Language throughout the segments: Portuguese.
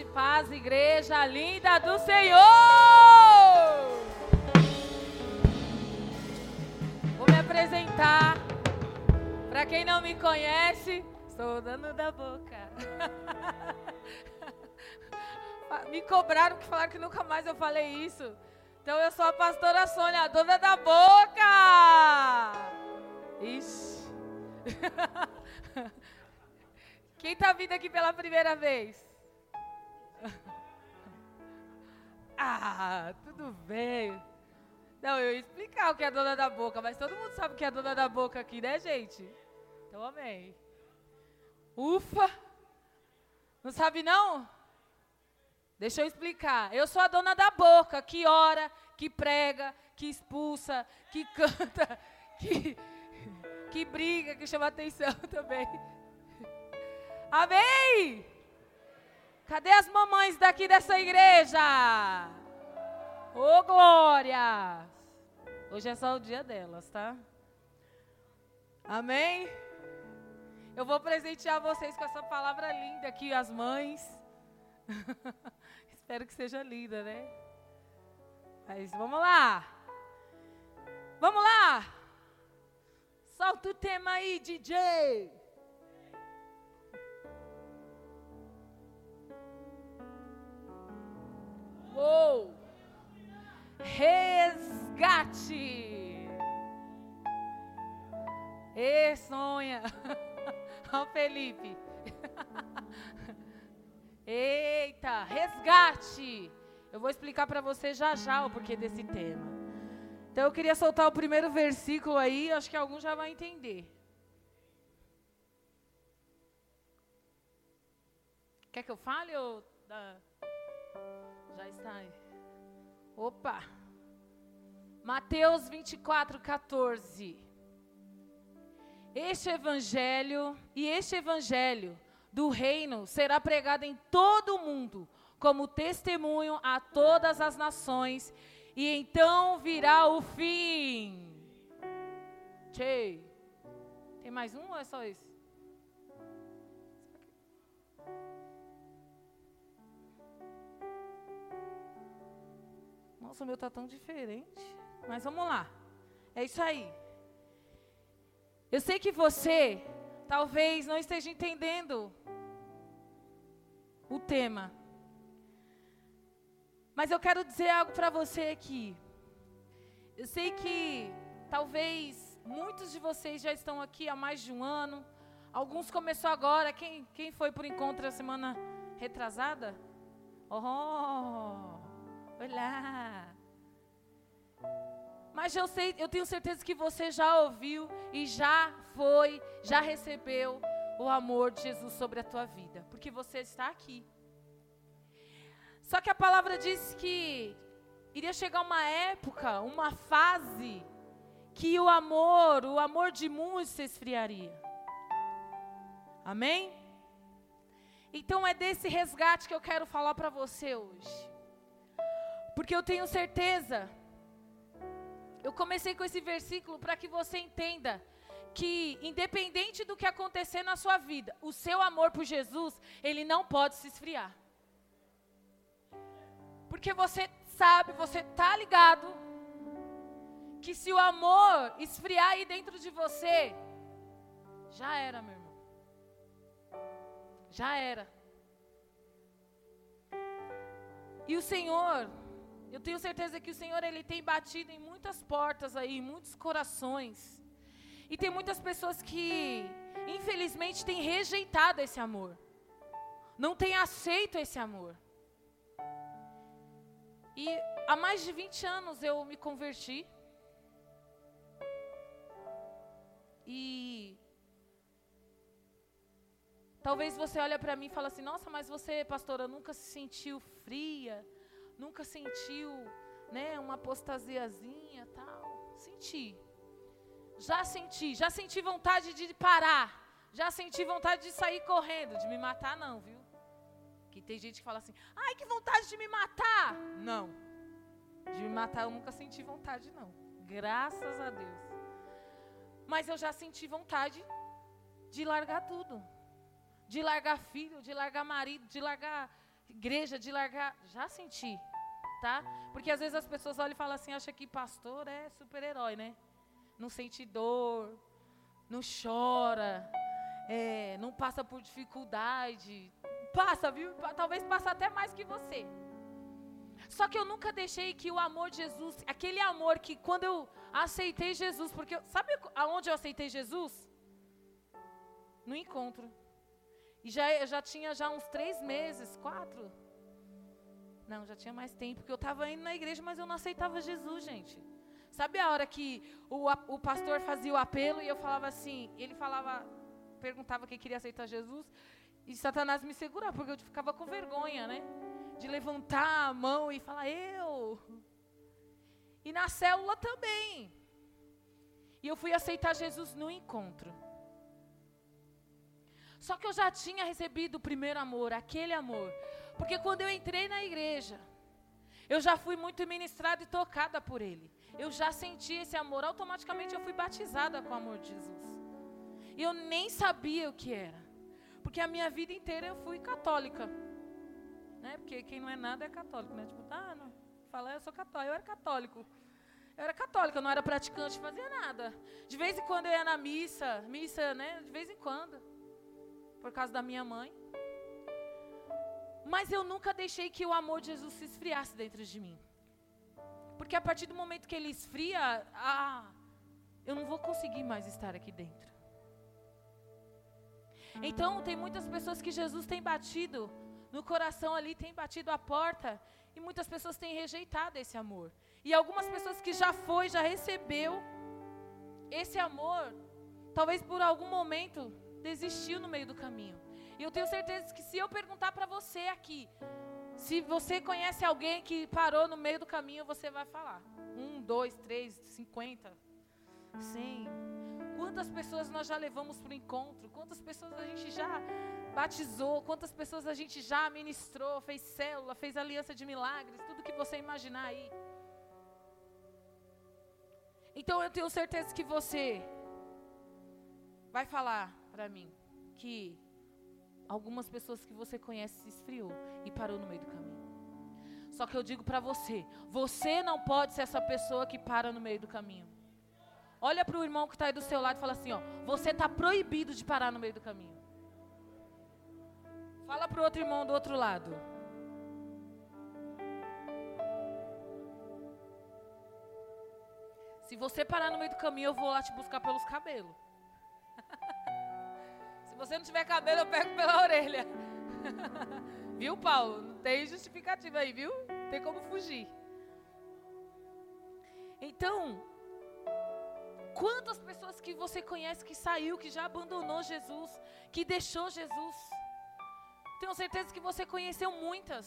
E paz, igreja linda do Senhor! Vou me apresentar. Para quem não me conhece, sou dona da boca. me cobraram que falaram que nunca mais eu falei isso. Então eu sou a pastora Sônia, a dona da boca. Ixi. Quem está vindo aqui pela primeira vez? Ah, tudo bem. Não, eu ia explicar o que é dona da boca, mas todo mundo sabe o que é dona da boca aqui, né, gente? Então, amém. Ufa! Não sabe, não? Deixa eu explicar. Eu sou a dona da boca, que ora, que prega, que expulsa, que canta, que, que briga, que chama atenção também. Amém? Cadê as mamães daqui dessa igreja? Ô, oh, glória! Hoje é só o dia delas, tá? Amém? Eu vou presentear vocês com essa palavra linda aqui, as mães. Espero que seja linda, né? Mas vamos lá. Vamos lá. Solta o tema aí, DJ. Uou! Resgate! E sonha! Ó Felipe! Eita, resgate! Eu vou explicar para você já já o porquê desse tema. Então eu queria soltar o primeiro versículo aí, acho que alguns já vão entender. Quer que eu fale ou... Já está aí. Opa! Mateus 24, 14. Este evangelho e este evangelho do reino será pregado em todo o mundo como testemunho a todas as nações, e então virá o fim. Tchê. Tem mais um ou é só esse? Nossa, o meu tá tão diferente. Mas vamos lá. É isso aí. Eu sei que você talvez não esteja entendendo o tema. Mas eu quero dizer algo para você aqui. Eu sei que talvez muitos de vocês já estão aqui há mais de um ano. Alguns começou agora. Quem, quem foi por encontro a semana retrasada? Oh! Olá. Mas eu sei, eu tenho certeza que você já ouviu e já foi, já recebeu o amor de Jesus sobre a tua vida, porque você está aqui. Só que a palavra diz que iria chegar uma época, uma fase que o amor, o amor de muitos se esfriaria. Amém? Então é desse resgate que eu quero falar para você hoje. Porque eu tenho certeza, eu comecei com esse versículo para que você entenda que, independente do que acontecer na sua vida, o seu amor por Jesus, ele não pode se esfriar. Porque você sabe, você está ligado, que se o amor esfriar aí dentro de você, já era, meu irmão. Já era. E o Senhor, eu tenho certeza que o Senhor ele tem batido em muitas portas aí, em muitos corações. E tem muitas pessoas que, infelizmente, têm rejeitado esse amor. Não têm aceito esse amor. E há mais de 20 anos eu me converti. E talvez você olhe para mim e fale assim: "Nossa, mas você, pastora, nunca se sentiu fria?" Nunca sentiu, né, uma apostasiazinha, tal? Senti. Já senti, já senti vontade de parar. Já senti vontade de sair correndo, de me matar não, viu? Que tem gente que fala assim: "Ai, que vontade de me matar". Não. De me matar eu nunca senti vontade não. Graças a Deus. Mas eu já senti vontade de largar tudo. De largar filho, de largar marido, de largar igreja, de largar. Já senti, tá? Porque às vezes as pessoas olham e falam assim, acha que pastor é super-herói, né? Não sente dor, não chora, é, não passa por dificuldade. Passa, viu? Talvez passa até mais que você. Só que eu nunca deixei que o amor de Jesus, aquele amor que quando eu aceitei Jesus, porque sabe aonde eu aceitei Jesus? No encontro. E já, já tinha já uns três meses, quatro. Não, já tinha mais tempo, porque eu estava indo na igreja, mas eu não aceitava Jesus, gente. Sabe a hora que o, o pastor fazia o apelo e eu falava assim, ele falava, perguntava quem queria aceitar Jesus, e Satanás me segurava, porque eu ficava com vergonha, né? De levantar a mão e falar, eu. E na célula também. E eu fui aceitar Jesus no encontro. Só que eu já tinha recebido o primeiro amor, aquele amor. Porque quando eu entrei na igreja, eu já fui muito ministrada e tocada por Ele. Eu já senti esse amor. Automaticamente eu fui batizada com o amor de Jesus. E eu nem sabia o que era. Porque a minha vida inteira eu fui católica. Né? Porque quem não é nada é católico, né? Tipo, ah, não. Fala, eu sou católico. Eu era católico. Eu era católica, eu não era praticante, fazia nada. De vez em quando eu ia na missa, missa, né? De vez em quando por causa da minha mãe. Mas eu nunca deixei que o amor de Jesus se esfriasse dentro de mim. Porque a partir do momento que ele esfria, ah, eu não vou conseguir mais estar aqui dentro. Então, tem muitas pessoas que Jesus tem batido no coração ali, tem batido a porta, e muitas pessoas têm rejeitado esse amor. E algumas pessoas que já foi, já recebeu esse amor, talvez por algum momento desistiu no meio do caminho. E eu tenho certeza que se eu perguntar para você aqui, se você conhece alguém que parou no meio do caminho, você vai falar. Um, dois, três, cinquenta, cem. Quantas pessoas nós já levamos para o encontro? Quantas pessoas a gente já batizou? Quantas pessoas a gente já ministrou, fez célula, fez aliança de milagres, tudo que você imaginar aí. Então eu tenho certeza que você vai falar: para mim que algumas pessoas que você conhece se esfriou e parou no meio do caminho. Só que eu digo para você, você não pode ser essa pessoa que para no meio do caminho. Olha para o irmão que está aí do seu lado e fala assim, ó, você está proibido de parar no meio do caminho. Fala para o outro irmão do outro lado. Se você parar no meio do caminho, eu vou lá te buscar pelos cabelos você não tiver cabelo, eu pego pela orelha. viu, Paulo? Não tem justificativa aí, viu? Não tem como fugir. Então, quantas pessoas que você conhece que saiu, que já abandonou Jesus, que deixou Jesus? Tenho certeza que você conheceu muitas.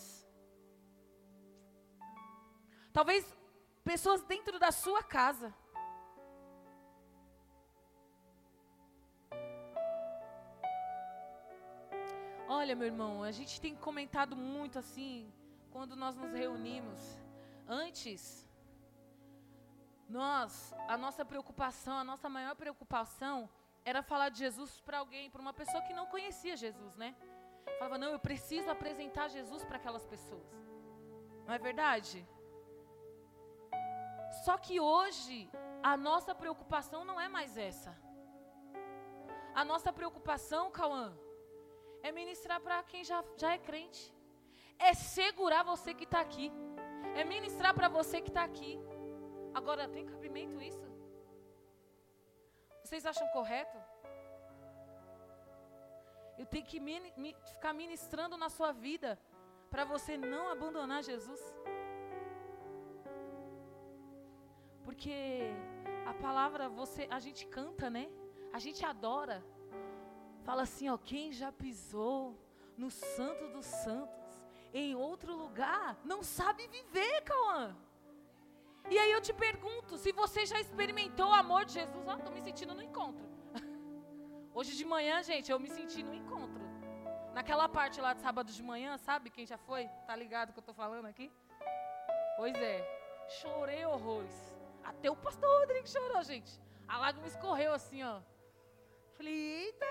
Talvez pessoas dentro da sua casa. Olha, meu irmão, a gente tem comentado muito assim, quando nós nos reunimos. Antes, nós, a nossa preocupação, a nossa maior preocupação era falar de Jesus para alguém, para uma pessoa que não conhecia Jesus, né? Falava, não, eu preciso apresentar Jesus para aquelas pessoas. Não é verdade? Só que hoje, a nossa preocupação não é mais essa. A nossa preocupação, Cauã, é ministrar para quem já, já é crente. É segurar você que está aqui. É ministrar para você que está aqui. Agora, tem cabimento isso? Vocês acham correto? Eu tenho que mini, mi, ficar ministrando na sua vida para você não abandonar Jesus. Porque a palavra você, a gente canta, né? A gente adora. Fala assim, ó, quem já pisou no santo dos santos, em outro lugar, não sabe viver, Cauã. E aí eu te pergunto, se você já experimentou o amor de Jesus, ó, tô me sentindo no encontro. Hoje de manhã, gente, eu me senti no encontro. Naquela parte lá de sábado de manhã, sabe quem já foi? Tá ligado que eu tô falando aqui? Pois é, chorei horrores. Até o pastor Rodrigo chorou, gente. A lágrima escorreu assim, ó. Falei, eita,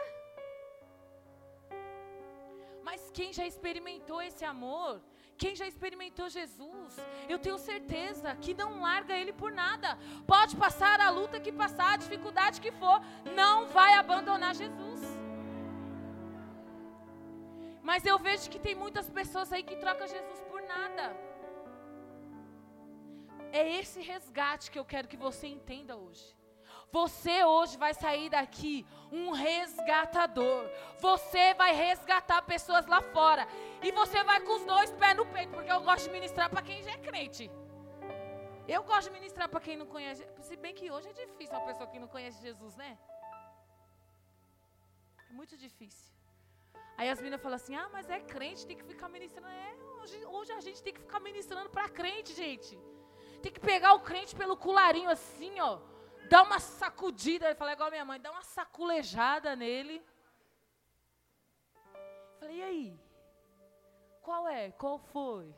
Mas quem já experimentou esse amor, quem já experimentou Jesus, eu tenho certeza que não larga ele por nada. Pode passar a luta que passar, a dificuldade que for, não vai abandonar Jesus. Mas eu vejo que tem muitas pessoas aí que trocam Jesus por nada. É esse resgate que eu quero que você entenda hoje. Você hoje vai sair daqui um resgatador. Você vai resgatar pessoas lá fora. E você vai com os dois pés no peito, porque eu gosto de ministrar para quem já é crente. Eu gosto de ministrar para quem não conhece. Se bem que hoje é difícil uma pessoa que não conhece Jesus, né? É muito difícil. Aí as meninas falam assim: ah, mas é crente, tem que ficar ministrando. É, hoje, hoje a gente tem que ficar ministrando para crente, gente. Tem que pegar o crente pelo cularinho assim, ó dá uma sacudida, ele fala igual a minha mãe, dá uma saculejada nele. Falei, e aí? Qual é? Qual foi?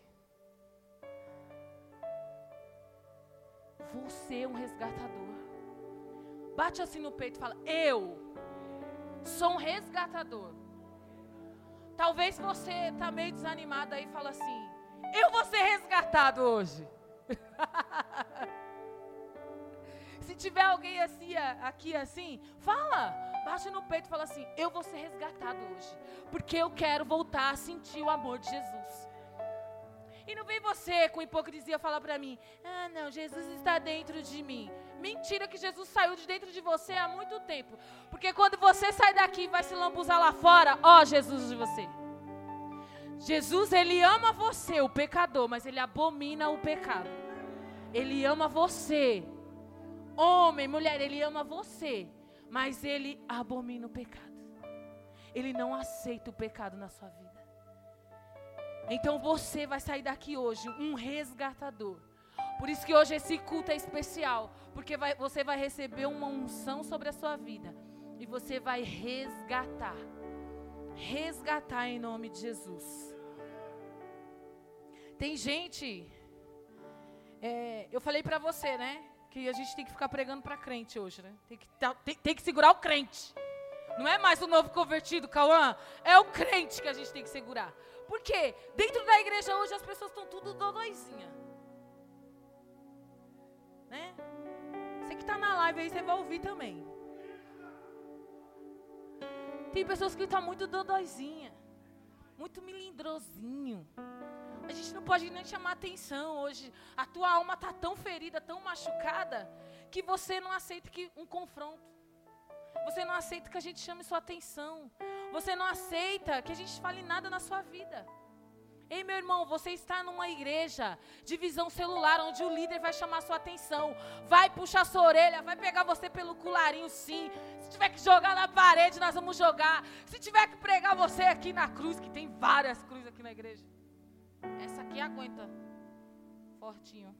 Você é um resgatador. Bate assim no peito e fala: Eu sou um resgatador. Talvez você está meio desanimado aí e fala assim: Eu vou ser resgatado hoje. Se tiver alguém assim, aqui assim, fala, baixa no peito e fala assim: Eu vou ser resgatado hoje, porque eu quero voltar a sentir o amor de Jesus. E não vem você com hipocrisia falar para mim: Ah, não, Jesus está dentro de mim. Mentira que Jesus saiu de dentro de você há muito tempo. Porque quando você sai daqui e vai se lambuzar lá fora, ó Jesus de você. Jesus, ele ama você, o pecador, mas ele abomina o pecado. Ele ama você, Homem, mulher, ele ama você, mas ele abomina o pecado. Ele não aceita o pecado na sua vida. Então você vai sair daqui hoje um resgatador. Por isso que hoje esse culto é especial, porque vai, você vai receber uma unção sobre a sua vida e você vai resgatar. Resgatar em nome de Jesus. Tem gente, é, eu falei para você, né? Que a gente tem que ficar pregando para crente hoje, né? Tem que, tá, tem, tem que segurar o crente. Não é mais o novo convertido, Cauã. É o crente que a gente tem que segurar. Por quê? Dentro da igreja hoje as pessoas estão tudo dodóizinha. Né? Você que está na live aí, você vai ouvir também. Tem pessoas que estão tá muito dodóizinha. Muito milindrosinho. A gente não pode nem chamar atenção hoje. A tua alma está tão ferida, tão machucada, que você não aceita que um confronto. Você não aceita que a gente chame sua atenção. Você não aceita que a gente fale nada na sua vida. Ei, meu irmão, você está numa igreja de visão celular, onde o líder vai chamar sua atenção, vai puxar sua orelha, vai pegar você pelo cularinho, sim. Se tiver que jogar na parede, nós vamos jogar. Se tiver que pregar você aqui na cruz, que tem várias cruzes aqui na igreja. Essa aqui aguenta. Fortinho.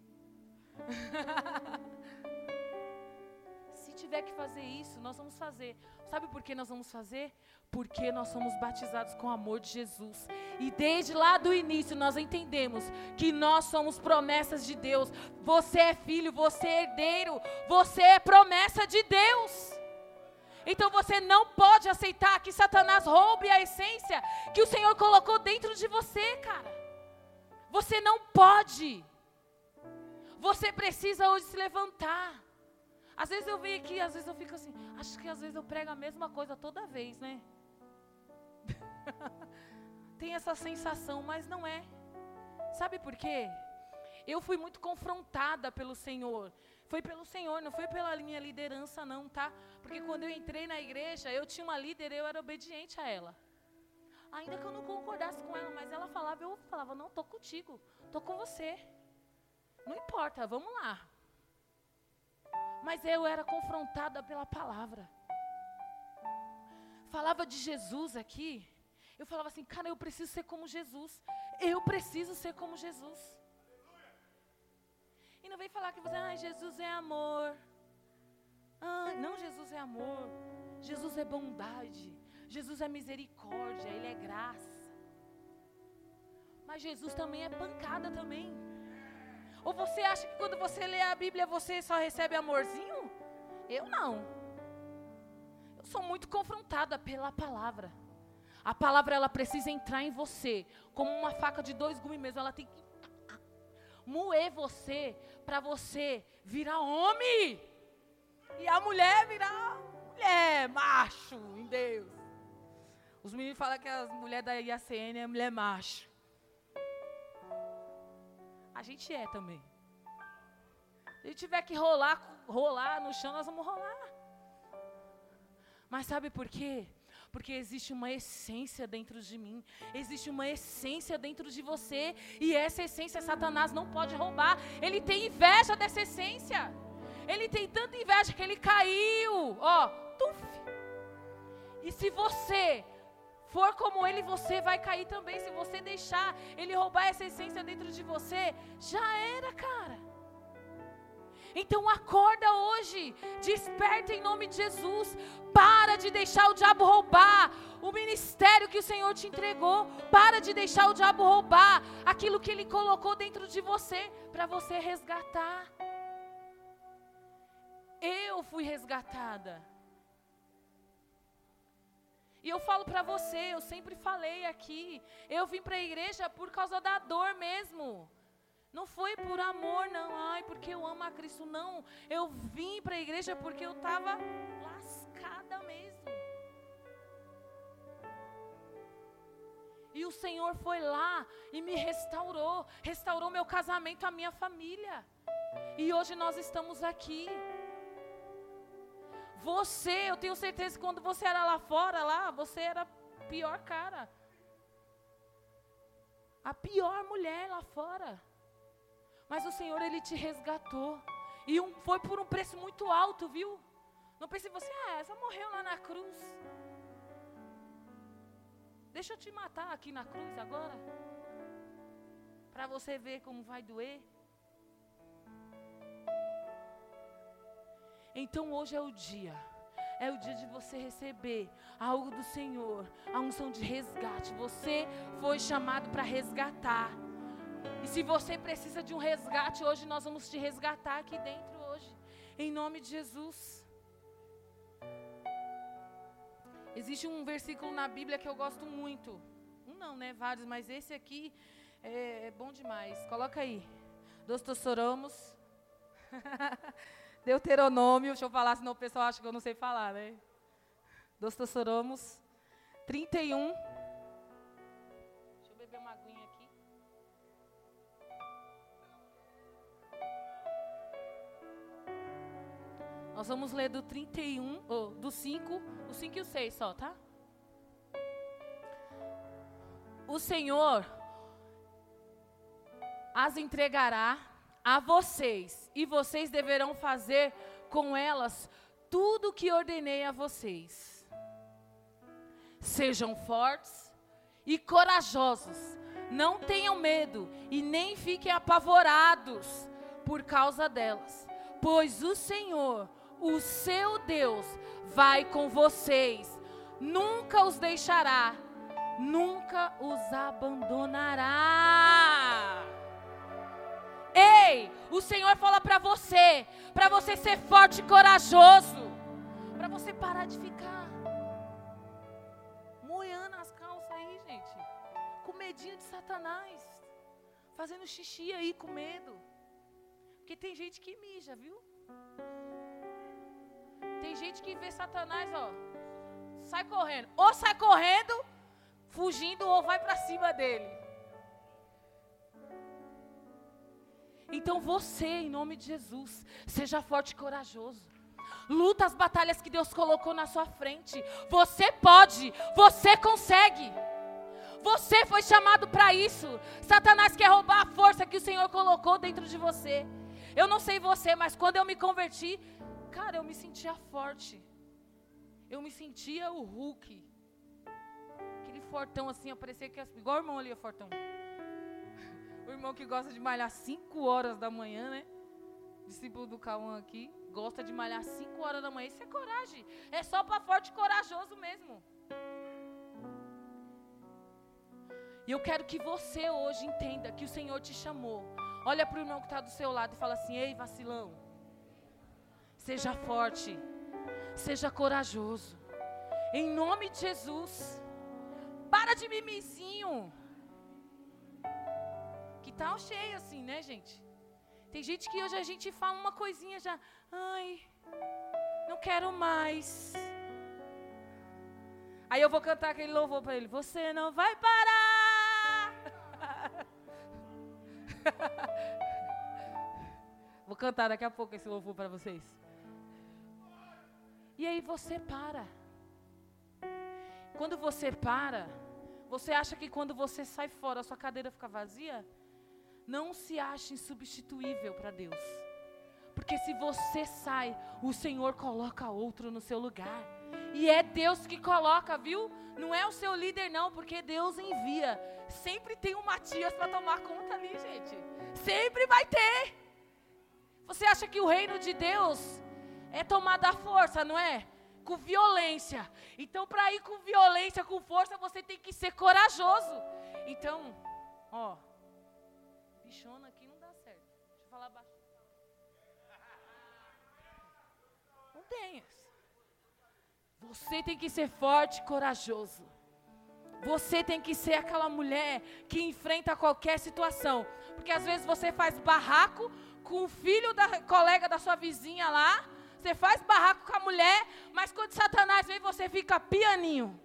Se tiver que fazer isso, nós vamos fazer. Sabe por que nós vamos fazer? Porque nós somos batizados com o amor de Jesus. E desde lá do início nós entendemos que nós somos promessas de Deus. Você é filho, você é herdeiro, você é promessa de Deus. Então você não pode aceitar que Satanás roube a essência que o Senhor colocou dentro de você, cara. Você não pode. Você precisa hoje se levantar. Às vezes eu venho aqui, às vezes eu fico assim, acho que às vezes eu prego a mesma coisa toda vez, né? Tem essa sensação, mas não é. Sabe por quê? Eu fui muito confrontada pelo Senhor. Foi pelo Senhor, não foi pela minha liderança, não, tá? Porque quando eu entrei na igreja, eu tinha uma líder, eu era obediente a ela. Ainda que eu não concordasse com ela, mas ela falava, eu falava, não, estou contigo, estou com você. Não importa, vamos lá. Mas eu era confrontada pela palavra. Falava de Jesus aqui. Eu falava assim, cara, eu preciso ser como Jesus. Eu preciso ser como Jesus. E não vem falar que você, ah, Jesus é amor. Ah, não, Jesus é amor. Jesus é bondade. Jesus é misericórdia, Ele é graça. Mas Jesus também é pancada também. Ou você acha que quando você lê a Bíblia você só recebe amorzinho? Eu não. Eu sou muito confrontada pela palavra. A palavra ela precisa entrar em você como uma faca de dois gumes mesmo. Ela tem que moer você para você virar homem. E a mulher virar mulher, macho em Deus. Os meninos falam que as mulheres da IACN é mulher macho. A gente é também. Se tiver que rolar, rolar no chão, nós vamos rolar. Mas sabe por quê? Porque existe uma essência dentro de mim, existe uma essência dentro de você, e essa essência Satanás não pode roubar. Ele tem inveja dessa essência. Ele tem tanta inveja que ele caiu, ó, tuf. E se você for como ele, você vai cair também. Se você deixar ele roubar essa essência dentro de você, já era, cara. Então acorda hoje, desperta em nome de Jesus. Para de deixar o diabo roubar o ministério que o Senhor te entregou. Para de deixar o diabo roubar aquilo que ele colocou dentro de você para você resgatar. Eu fui resgatada. E eu falo para você, eu sempre falei aqui, eu vim para a igreja por causa da dor mesmo. Não foi por amor, não. Ai, porque eu amo a Cristo. Não. Eu vim para a igreja porque eu estava lascada mesmo. E o Senhor foi lá e me restaurou. Restaurou meu casamento, a minha família. E hoje nós estamos aqui. Você, eu tenho certeza que quando você era lá fora, lá, você era pior cara. A pior mulher lá fora. Mas o Senhor, Ele te resgatou. E um, foi por um preço muito alto, viu? Não pense você, ah, essa morreu lá na cruz. Deixa eu te matar aqui na cruz agora. Para você ver como vai doer. Então hoje é o dia. É o dia de você receber algo do Senhor, a unção de resgate. Você foi chamado para resgatar. E se você precisa de um resgate hoje, nós vamos te resgatar aqui dentro hoje. Em nome de Jesus. Existe um versículo na Bíblia que eu gosto muito. Um não, né? Vários, mas esse aqui é, é bom demais. Coloca aí. Dostossoramos. Deuteronômio, deixa eu falar, senão o pessoal acha que eu não sei falar, né? Dostossoramos 31. Deixa eu beber uma aguinha aqui. Nós vamos ler do 31, ou do 5, o 5 e o 6 só, tá? O Senhor as entregará a vocês, e vocês deverão fazer com elas tudo o que ordenei a vocês. Sejam fortes e corajosos, não tenham medo e nem fiquem apavorados por causa delas, pois o Senhor, o seu Deus, vai com vocês, nunca os deixará, nunca os abandonará. Ei, o Senhor fala para você, para você ser forte e corajoso, para você parar de ficar moendo as calças aí, gente, com medinho de Satanás, fazendo xixi aí com medo, porque tem gente que mija, viu? Tem gente que vê Satanás, ó, sai correndo, ou sai correndo, fugindo, ou vai para cima dele. Então você, em nome de Jesus, seja forte e corajoso. Luta as batalhas que Deus colocou na sua frente. Você pode, você consegue. Você foi chamado para isso. Satanás quer roubar a força que o Senhor colocou dentro de você. Eu não sei você, mas quando eu me converti, cara, eu me sentia forte. Eu me sentia o Hulk. Aquele fortão assim, eu parecia que igual o irmão ali, o fortão. O irmão que gosta de malhar 5 horas da manhã, né? Discípulo do Cauã aqui. Gosta de malhar 5 horas da manhã. Isso é coragem. É só para forte corajoso mesmo. E eu quero que você hoje entenda que o Senhor te chamou. Olha para o irmão que está do seu lado e fala assim: Ei, vacilão. Seja forte. Seja corajoso. Em nome de Jesus. Para de mimizinho. Que tal cheio assim, né, gente? Tem gente que hoje a gente fala uma coisinha já. Ai, não quero mais. Aí eu vou cantar aquele louvor para ele. Você não vai parar. vou cantar daqui a pouco esse louvor para vocês. E aí você para. Quando você para, você acha que quando você sai fora, a sua cadeira fica vazia? Não se ache insubstituível para Deus. Porque se você sai, o Senhor coloca outro no seu lugar. E é Deus que coloca, viu? Não é o seu líder, não, porque Deus envia. Sempre tem um Matias para tomar conta ali, gente. Sempre vai ter. Você acha que o reino de Deus é tomado à força, não é? Com violência. Então, para ir com violência, com força, você tem que ser corajoso. Então, ó, aqui não dá certo. Deixa eu falar baixo. Não tem. Você tem que ser forte e corajoso. Você tem que ser aquela mulher que enfrenta qualquer situação. Porque às vezes você faz barraco com o filho da colega da sua vizinha lá. Você faz barraco com a mulher, mas quando Satanás vem, você fica pianinho.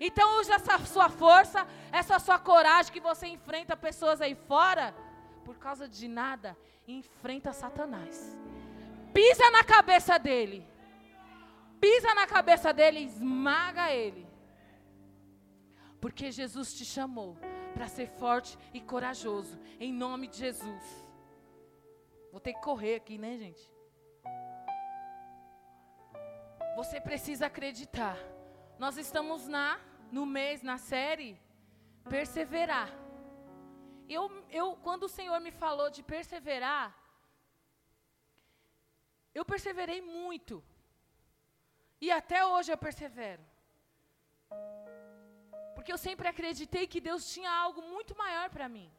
Então use essa sua força, essa sua coragem que você enfrenta pessoas aí fora, por causa de nada, enfrenta Satanás. Pisa na cabeça dele pisa na cabeça dele e esmaga ele. Porque Jesus te chamou para ser forte e corajoso, em nome de Jesus. Vou ter que correr aqui, né, gente? Você precisa acreditar. Nós estamos na no mês, na série perseverar. Eu, eu, quando o Senhor me falou de perseverar, eu perseverei muito. E até hoje eu persevero. Porque eu sempre acreditei que Deus tinha algo muito maior para mim.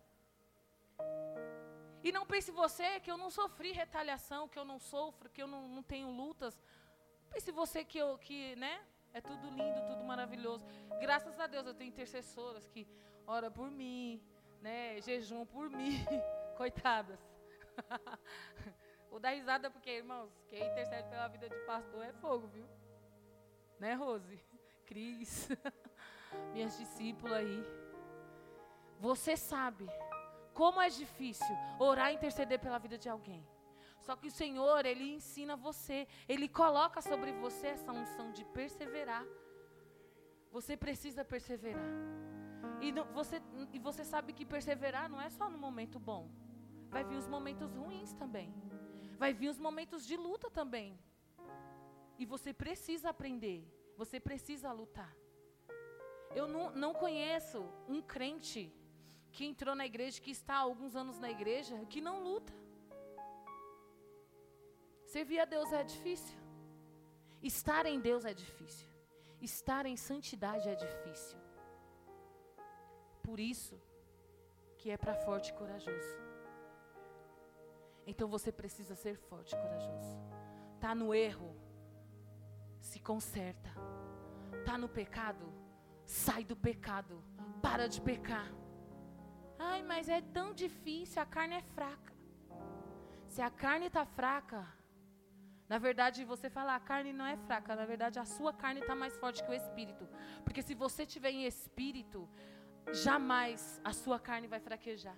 E não pense você que eu não sofri retaliação, que eu não sofro, que eu não, não tenho lutas. Pense você que eu, que, né? É tudo lindo, tudo maravilhoso. Graças a Deus eu tenho intercessoras que oram por mim, né? Jejum por mim. Coitadas. Vou dar risada porque, irmãos, quem intercede pela vida de pastor é fogo, viu? Né, Rose? Cris, minhas discípulas aí. Você sabe como é difícil orar e interceder pela vida de alguém. Só que o Senhor, Ele ensina você, Ele coloca sobre você essa unção de perseverar. Você precisa perseverar. E, não, você, e você sabe que perseverar não é só no momento bom. Vai vir os momentos ruins também. Vai vir os momentos de luta também. E você precisa aprender, você precisa lutar. Eu não, não conheço um crente que entrou na igreja, que está há alguns anos na igreja, que não luta. Servir a Deus é difícil. Estar em Deus é difícil. Estar em santidade é difícil. Por isso que é para forte e corajoso. Então você precisa ser forte e corajoso. Tá no erro, se conserta. Tá no pecado? Sai do pecado. Para de pecar. Ai, mas é tão difícil, a carne é fraca. Se a carne está fraca, na verdade você fala, a carne não é fraca, na verdade a sua carne está mais forte que o espírito. Porque se você tiver em espírito, jamais a sua carne vai fraquejar.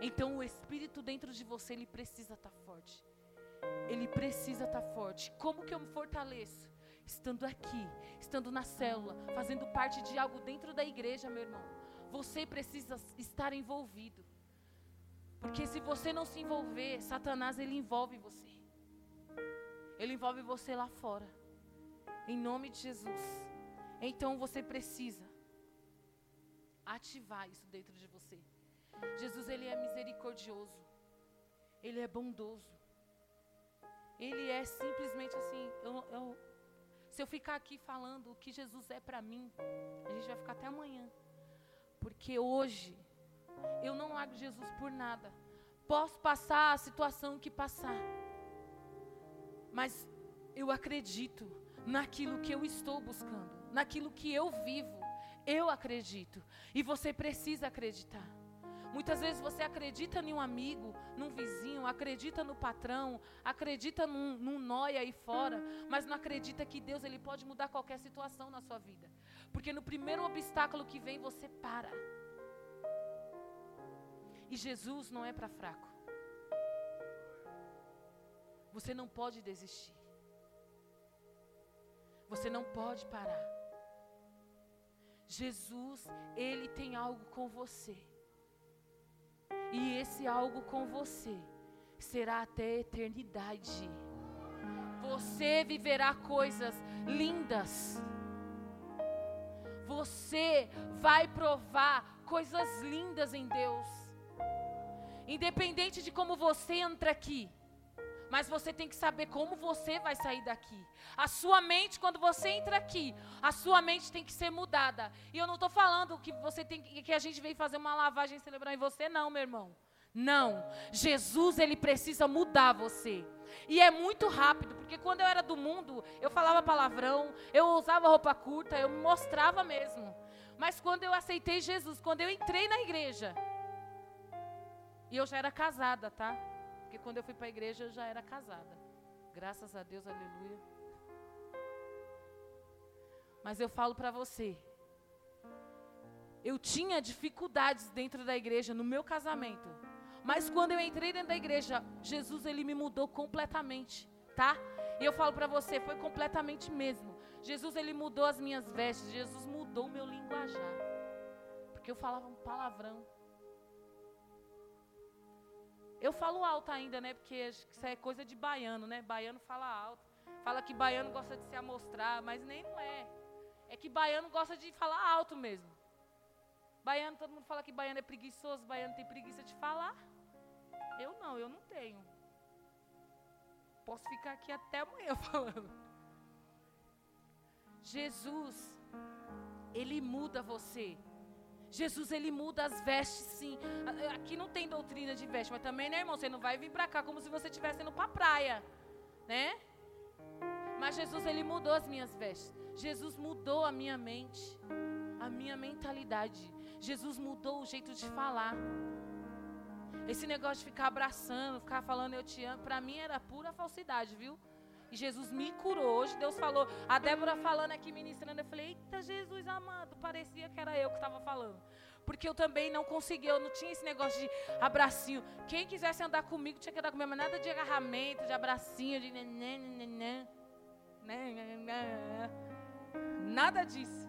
Então o espírito dentro de você, ele precisa estar tá forte ele precisa estar tá forte. Como que eu me fortaleço? Estando aqui, estando na célula, fazendo parte de algo dentro da igreja, meu irmão. Você precisa estar envolvido. Porque se você não se envolver, Satanás ele envolve você. Ele envolve você lá fora. Em nome de Jesus. Então você precisa ativar isso dentro de você. Jesus ele é misericordioso. Ele é bondoso. Ele é simplesmente assim. Eu, eu, se eu ficar aqui falando o que Jesus é para mim, a gente vai ficar até amanhã. Porque hoje eu não largo Jesus por nada. Posso passar a situação que passar. Mas eu acredito naquilo que eu estou buscando, naquilo que eu vivo. Eu acredito. E você precisa acreditar. Muitas vezes você acredita em um amigo, num vizinho, acredita no patrão, acredita num, num nóia aí fora, mas não acredita que Deus ele pode mudar qualquer situação na sua vida. Porque no primeiro obstáculo que vem, você para. E Jesus não é para fraco. Você não pode desistir. Você não pode parar. Jesus, Ele tem algo com você. E esse algo com você será até a eternidade. Você viverá coisas lindas. Você vai provar coisas lindas em Deus. Independente de como você entra aqui, mas você tem que saber como você vai sair daqui. A sua mente, quando você entra aqui, a sua mente tem que ser mudada. E eu não estou falando que você tem que a gente veio fazer uma lavagem cerebral em você, não, meu irmão. Não. Jesus, ele precisa mudar você. E é muito rápido, porque quando eu era do mundo, eu falava palavrão, eu usava roupa curta, eu me mostrava mesmo. Mas quando eu aceitei Jesus, quando eu entrei na igreja, e eu já era casada, tá? Porque quando eu fui para a igreja eu já era casada. Graças a Deus, aleluia. Mas eu falo para você, eu tinha dificuldades dentro da igreja, no meu casamento. Mas quando eu entrei dentro da igreja, Jesus ele me mudou completamente, tá? E eu falo para você, foi completamente mesmo. Jesus ele mudou as minhas vestes, Jesus mudou o meu linguajar. Porque eu falava um palavrão. Eu falo alto ainda, né? Porque isso é coisa de baiano, né? Baiano fala alto. Fala que baiano gosta de se amostrar, mas nem não é. É que baiano gosta de falar alto mesmo. Baiano, todo mundo fala que baiano é preguiçoso, baiano tem preguiça de falar. Eu não, eu não tenho. Posso ficar aqui até amanhã falando. Jesus, Ele muda você. Jesus, ele muda as vestes, sim. Aqui não tem doutrina de veste, mas também, né, irmão? Você não vai vir para cá como se você estivesse indo para praia, né? Mas Jesus, ele mudou as minhas vestes. Jesus mudou a minha mente, a minha mentalidade. Jesus mudou o jeito de falar. Esse negócio de ficar abraçando, ficar falando eu te amo, para mim era pura falsidade, viu? E Jesus me curou. Hoje Deus falou, a Débora falando aqui, ministrando, eu falei, eita Jesus amado, parecia que era eu que estava falando. Porque eu também não conseguia, eu não tinha esse negócio de abracinho. Quem quisesse andar comigo tinha que andar comigo, mas nada de agarramento, de abracinho, de nada disso.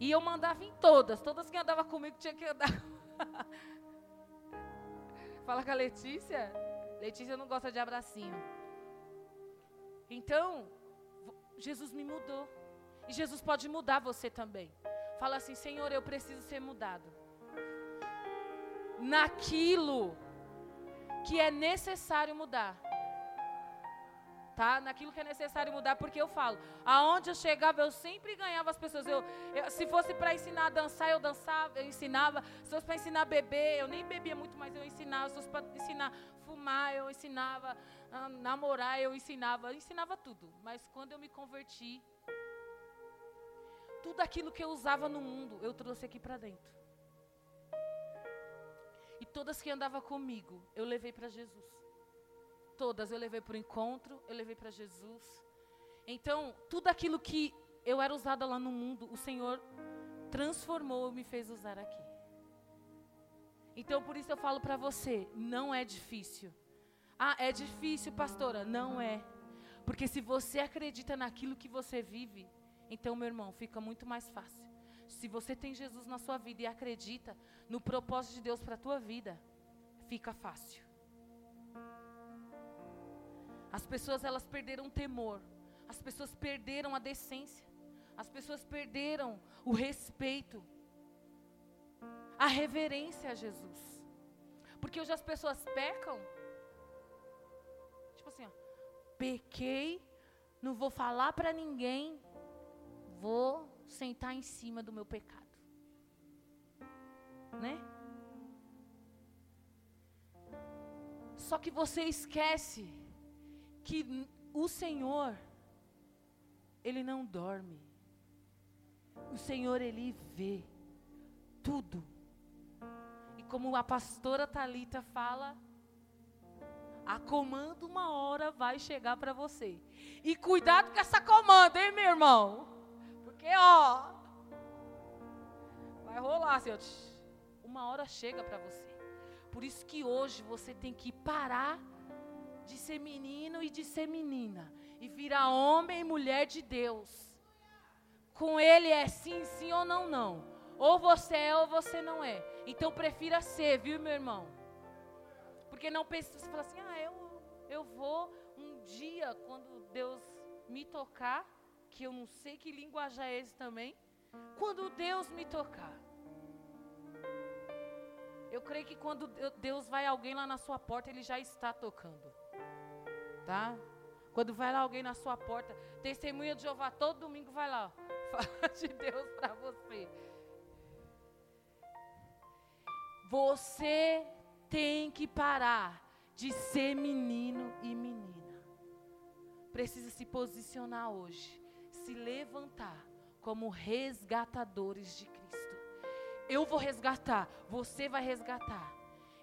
E eu mandava em todas, todas que andavam comigo tinha que andar. Fala com a Letícia. Letícia não gosta de abracinho. Então, Jesus me mudou. E Jesus pode mudar você também. Fala assim: Senhor, eu preciso ser mudado. Naquilo que é necessário mudar. Tá? Naquilo que é necessário mudar, porque eu falo, aonde eu chegava, eu sempre ganhava as pessoas. Eu, eu se fosse para ensinar a dançar, eu dançava, eu ensinava. Se fosse para ensinar a beber, eu nem bebia muito, mas eu ensinava. Se fosse para ensinar fumar, eu ensinava, a namorar, eu ensinava, eu ensinava tudo. Mas quando eu me converti, tudo aquilo que eu usava no mundo, eu trouxe aqui para dentro. E todas que andavam comigo, eu levei para Jesus. Todas eu levei para o encontro, eu levei para Jesus. Então, tudo aquilo que eu era usada lá no mundo, o Senhor transformou e me fez usar aqui. Então por isso eu falo para você, não é difícil. Ah, é difícil, pastora? Não é. Porque se você acredita naquilo que você vive, então, meu irmão, fica muito mais fácil. Se você tem Jesus na sua vida e acredita no propósito de Deus para a tua vida, fica fácil. As pessoas elas perderam o temor. As pessoas perderam a decência. As pessoas perderam o respeito a reverência a Jesus. Porque hoje as pessoas pecam. Tipo assim, ó, pequei, não vou falar para ninguém, vou sentar em cima do meu pecado. Né? Só que você esquece que o Senhor, Ele não dorme. O Senhor, Ele vê tudo. E como a pastora Talita fala, a comanda uma hora vai chegar para você. E cuidado com essa comanda, hein, meu irmão? Porque, ó, vai rolar, Senhor. Uma hora chega para você. Por isso que hoje você tem que parar de ser menino e de ser menina e virar homem e mulher de Deus. Com ele é sim, sim ou não, não. Ou você é ou você não é. Então prefira ser, viu, meu irmão? Porque não pense, você fala assim, ah, eu, eu vou um dia, quando Deus me tocar, que eu não sei que linguajar é esse também, quando Deus me tocar. Eu creio que quando Deus vai alguém lá na sua porta, Ele já está tocando. Tá? Quando vai lá alguém na sua porta, testemunha de Jeová, todo domingo vai lá, fala de Deus para você. Você tem que parar de ser menino e menina. Precisa se posicionar hoje, se levantar como resgatadores de Cristo. Eu vou resgatar, você vai resgatar.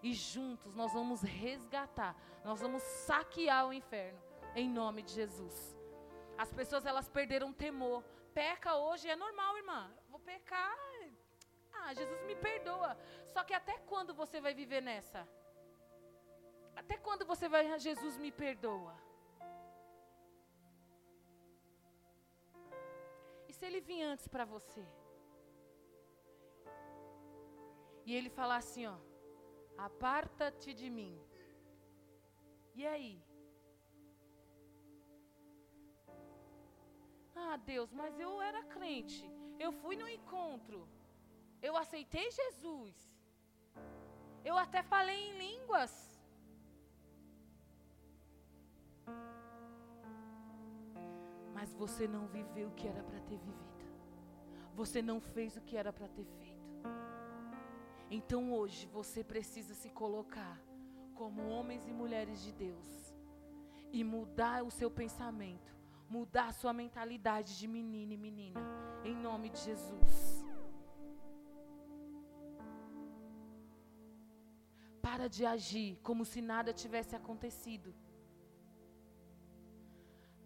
E juntos nós vamos resgatar, nós vamos saquear o inferno, em nome de Jesus. As pessoas elas perderam temor. Peca hoje é normal, irmã. Vou pecar. Ah, Jesus me perdoa. Só que até quando você vai viver nessa? Até quando você vai, ah, Jesus me perdoa? E se ele vir antes para você? E ele falar assim, ó, aparta-te de mim. E aí? Ah, Deus, mas eu era crente. Eu fui no encontro. Eu aceitei Jesus. Eu até falei em línguas. Mas você não viveu o que era para ter vivido. Você não fez o que era para ter feito. Então hoje você precisa se colocar como homens e mulheres de Deus e mudar o seu pensamento, mudar a sua mentalidade de menino e menina, em nome de Jesus. Para de agir como se nada tivesse acontecido.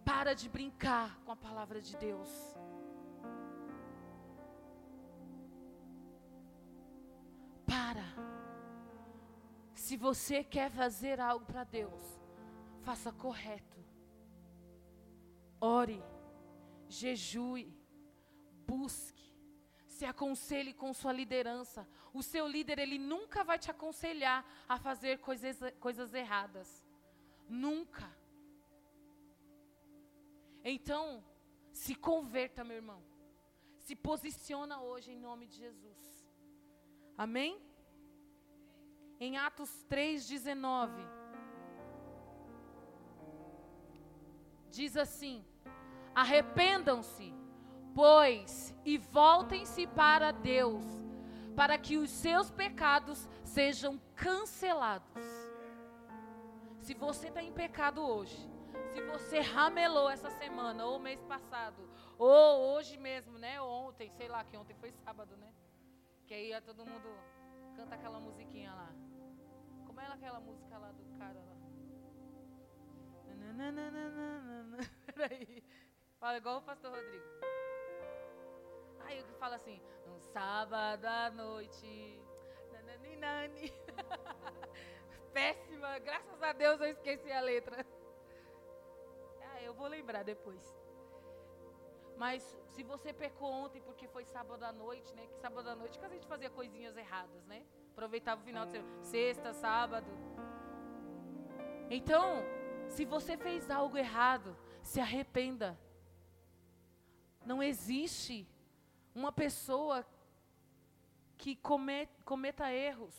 Para de brincar com a palavra de Deus. Se você quer fazer algo para Deus, faça correto. Ore, jejue, busque, se aconselhe com sua liderança. O seu líder, ele nunca vai te aconselhar a fazer coisas, coisas erradas. Nunca. Então, se converta, meu irmão. Se posiciona hoje em nome de Jesus. Amém? Em Atos 3,19. Diz assim: Arrependam-se, pois, e voltem-se para Deus, para que os seus pecados sejam cancelados. Se você está em pecado hoje, se você ramelou essa semana, ou mês passado, ou hoje mesmo, né? Ontem, sei lá, que ontem foi sábado, né? Que aí ia todo mundo canta aquela musiquinha lá. Como é aquela música lá do cara lá? Peraí. Fala igual o pastor Rodrigo. Aí ele fala assim, um sábado à noite. Nani. Péssima, graças a Deus eu esqueci a letra. Ah, eu vou lembrar depois. Mas se você pecou ontem porque foi sábado à noite, né? Que sábado à noite que a gente fazia coisinhas erradas, né? Aproveitava o final de semana, sexta, sábado. Então, se você fez algo errado, se arrependa. Não existe uma pessoa que cometa, cometa erros,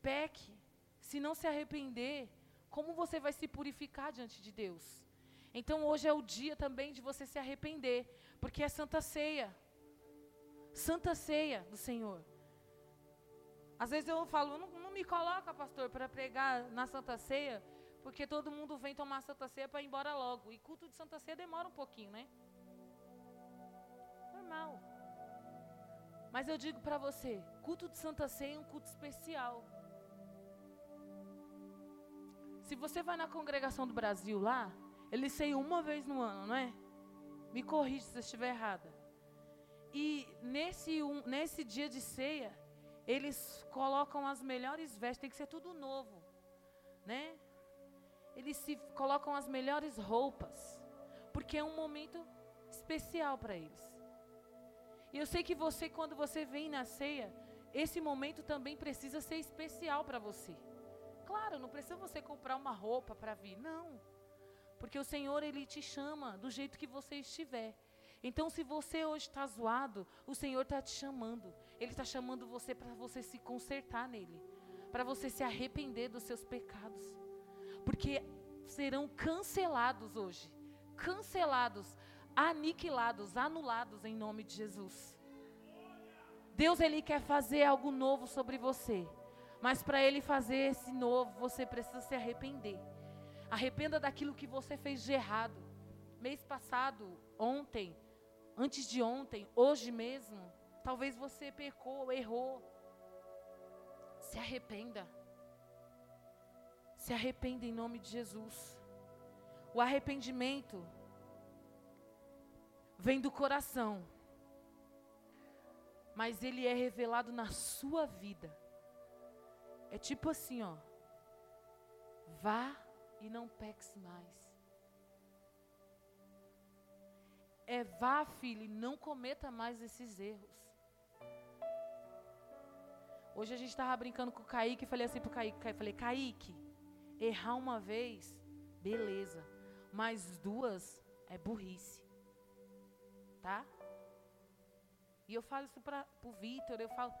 peque, se não se arrepender, como você vai se purificar diante de Deus? Então hoje é o dia também de você se arrepender, porque é Santa Ceia. Santa Ceia do Senhor. Às vezes eu falo, não, não me coloca, pastor, para pregar na Santa Ceia, porque todo mundo vem tomar Santa Ceia para ir embora logo. E culto de Santa Ceia demora um pouquinho, né? Normal. Mas eu digo para você, culto de Santa Ceia é um culto especial. Se você vai na congregação do Brasil lá, eles ceiam uma vez no ano, não é? Me corrija se eu estiver errada. E nesse, um, nesse dia de ceia, eles colocam as melhores vestes, tem que ser tudo novo, né? Eles se colocam as melhores roupas, porque é um momento especial para eles. E eu sei que você, quando você vem na ceia, esse momento também precisa ser especial para você. Claro, não precisa você comprar uma roupa para vir, não. Porque o Senhor, Ele te chama do jeito que você estiver. Então, se você hoje está zoado, o Senhor está te chamando. Ele está chamando você para você se consertar nele. Para você se arrepender dos seus pecados. Porque serão cancelados hoje. Cancelados, aniquilados, anulados em nome de Jesus. Deus, Ele quer fazer algo novo sobre você. Mas para Ele fazer esse novo, você precisa se arrepender. Arrependa daquilo que você fez de errado. Mês passado, ontem, antes de ontem, hoje mesmo, talvez você pecou, errou. Se arrependa. Se arrependa em nome de Jesus. O arrependimento vem do coração, mas ele é revelado na sua vida. É tipo assim, ó. Vá e não peques mais. É vá, filho, e não cometa mais esses erros. Hoje a gente estava brincando com o Kaique e falei assim pro Kaique falei, Kaique, errar uma vez, beleza. Mas duas é burrice. Tá? E eu falo isso para o Vitor, eu falo,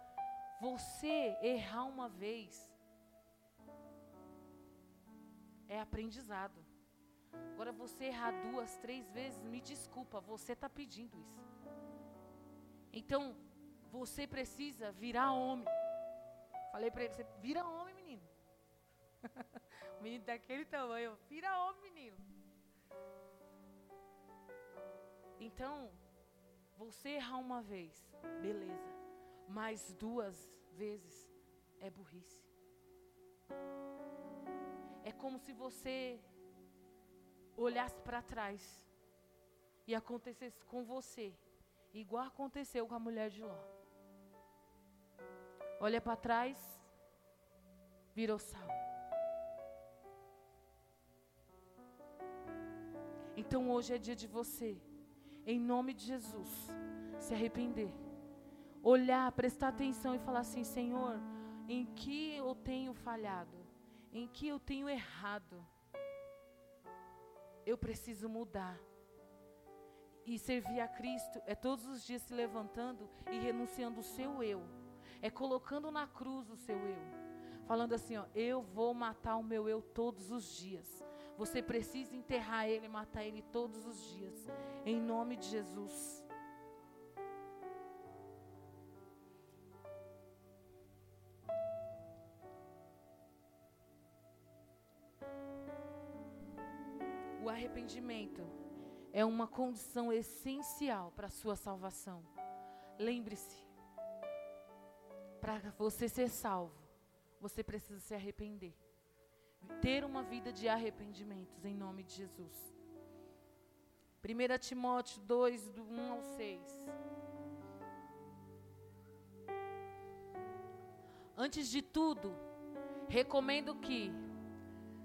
você errar uma vez é aprendizado. Agora você errar duas, três vezes, me desculpa, você está pedindo isso. Então, você precisa virar homem. Falei para ele, você vira homem, menino. o menino daquele tamanho, vira homem, menino. Então, você errar uma vez, beleza. Mas duas vezes é burrice. É como se você olhasse para trás e acontecesse com você, igual aconteceu com a mulher de Ló. Olha para trás, virou sal. Então hoje é dia de você, em nome de Jesus, se arrepender. Olhar, prestar atenção e falar assim: Senhor, em que eu tenho falhado? em que eu tenho errado. Eu preciso mudar. E servir a Cristo é todos os dias se levantando e renunciando o seu eu. É colocando na cruz o seu eu. Falando assim, ó, eu vou matar o meu eu todos os dias. Você precisa enterrar ele, matar ele todos os dias. Em nome de Jesus. arrependimento é uma condição essencial para a sua salvação. Lembre-se, para você ser salvo, você precisa se arrepender. Ter uma vida de arrependimentos em nome de Jesus. 1 Timóteo 2, do 1 ao 6. Antes de tudo, recomendo que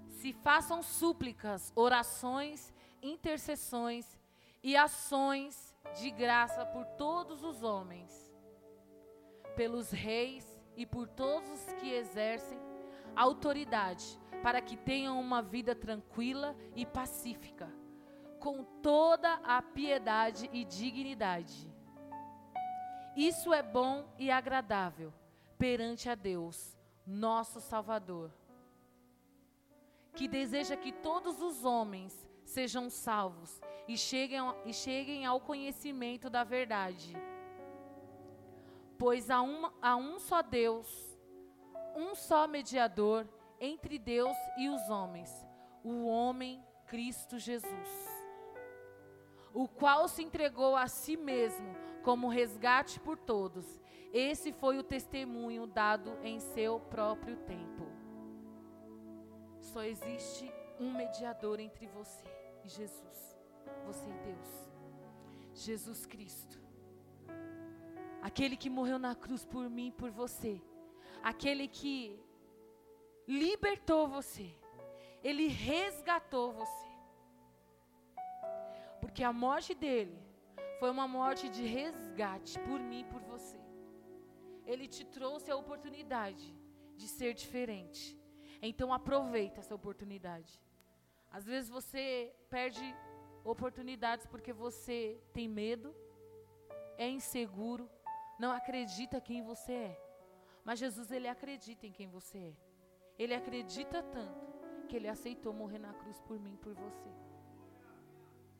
se façam súplicas, orações, intercessões e ações de graça por todos os homens, pelos reis e por todos os que exercem autoridade, para que tenham uma vida tranquila e pacífica, com toda a piedade e dignidade. Isso é bom e agradável perante a Deus, nosso Salvador que deseja que todos os homens sejam salvos e cheguem, e cheguem ao conhecimento da verdade. Pois há, uma, há um só Deus, um só mediador entre Deus e os homens, o homem Cristo Jesus, o qual se entregou a si mesmo como resgate por todos. Esse foi o testemunho dado em seu próprio tempo. Só existe um mediador entre você e Jesus, você e Deus. Jesus Cristo. Aquele que morreu na cruz por mim e por você. Aquele que libertou você. Ele resgatou você. Porque a morte dele foi uma morte de resgate por mim e por você. Ele te trouxe a oportunidade de ser diferente. Então aproveita essa oportunidade. Às vezes você perde oportunidades porque você tem medo, é inseguro, não acredita quem você é. Mas Jesus ele acredita em quem você é. Ele acredita tanto que ele aceitou morrer na cruz por mim, por você.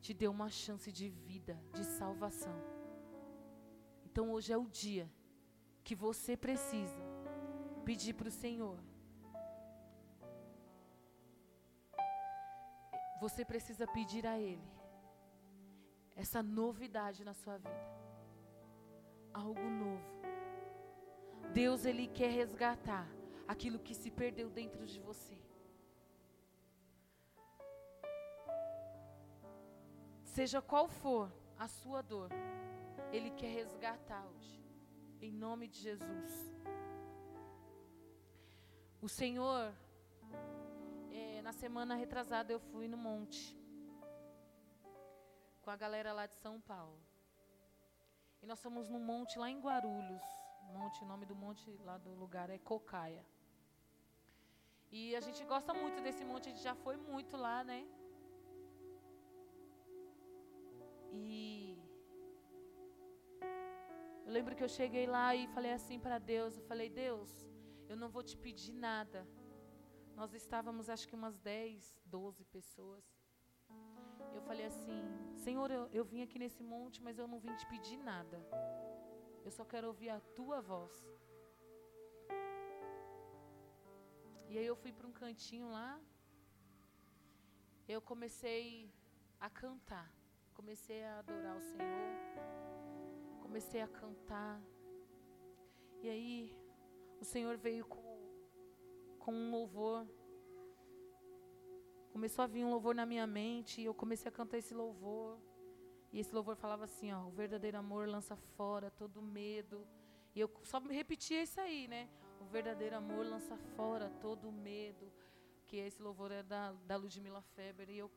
Te deu uma chance de vida, de salvação. Então hoje é o dia que você precisa pedir para o Senhor. Você precisa pedir a Ele essa novidade na sua vida. Algo novo. Deus, Ele quer resgatar aquilo que se perdeu dentro de você. Seja qual for a sua dor, Ele quer resgatar hoje, em nome de Jesus. O Senhor, é, na semana retrasada, eu fui no monte com a galera lá de São Paulo. E nós fomos num monte lá em Guarulhos. Monte, o nome do monte lá do lugar é Cocaia. E a gente gosta muito desse monte, a gente já foi muito lá, né? E eu lembro que eu cheguei lá e falei assim para Deus, eu falei: "Deus, eu não vou te pedir nada". Nós estávamos acho que umas 10, 12 pessoas. Eu falei assim: "Senhor, eu, eu vim aqui nesse monte, mas eu não vim te pedir nada. Eu só quero ouvir a tua voz". E aí eu fui para um cantinho lá. Eu comecei a cantar. Comecei a adorar o Senhor. Comecei a cantar. E aí o Senhor veio com, com um louvor. Começou a vir um louvor na minha mente e eu comecei a cantar esse louvor. E esse louvor falava assim, ó, o verdadeiro amor lança fora todo medo. E eu só repetia isso aí, né? O verdadeiro amor lança fora todo medo. Que esse louvor é da, da Ludmilla Feber. E eu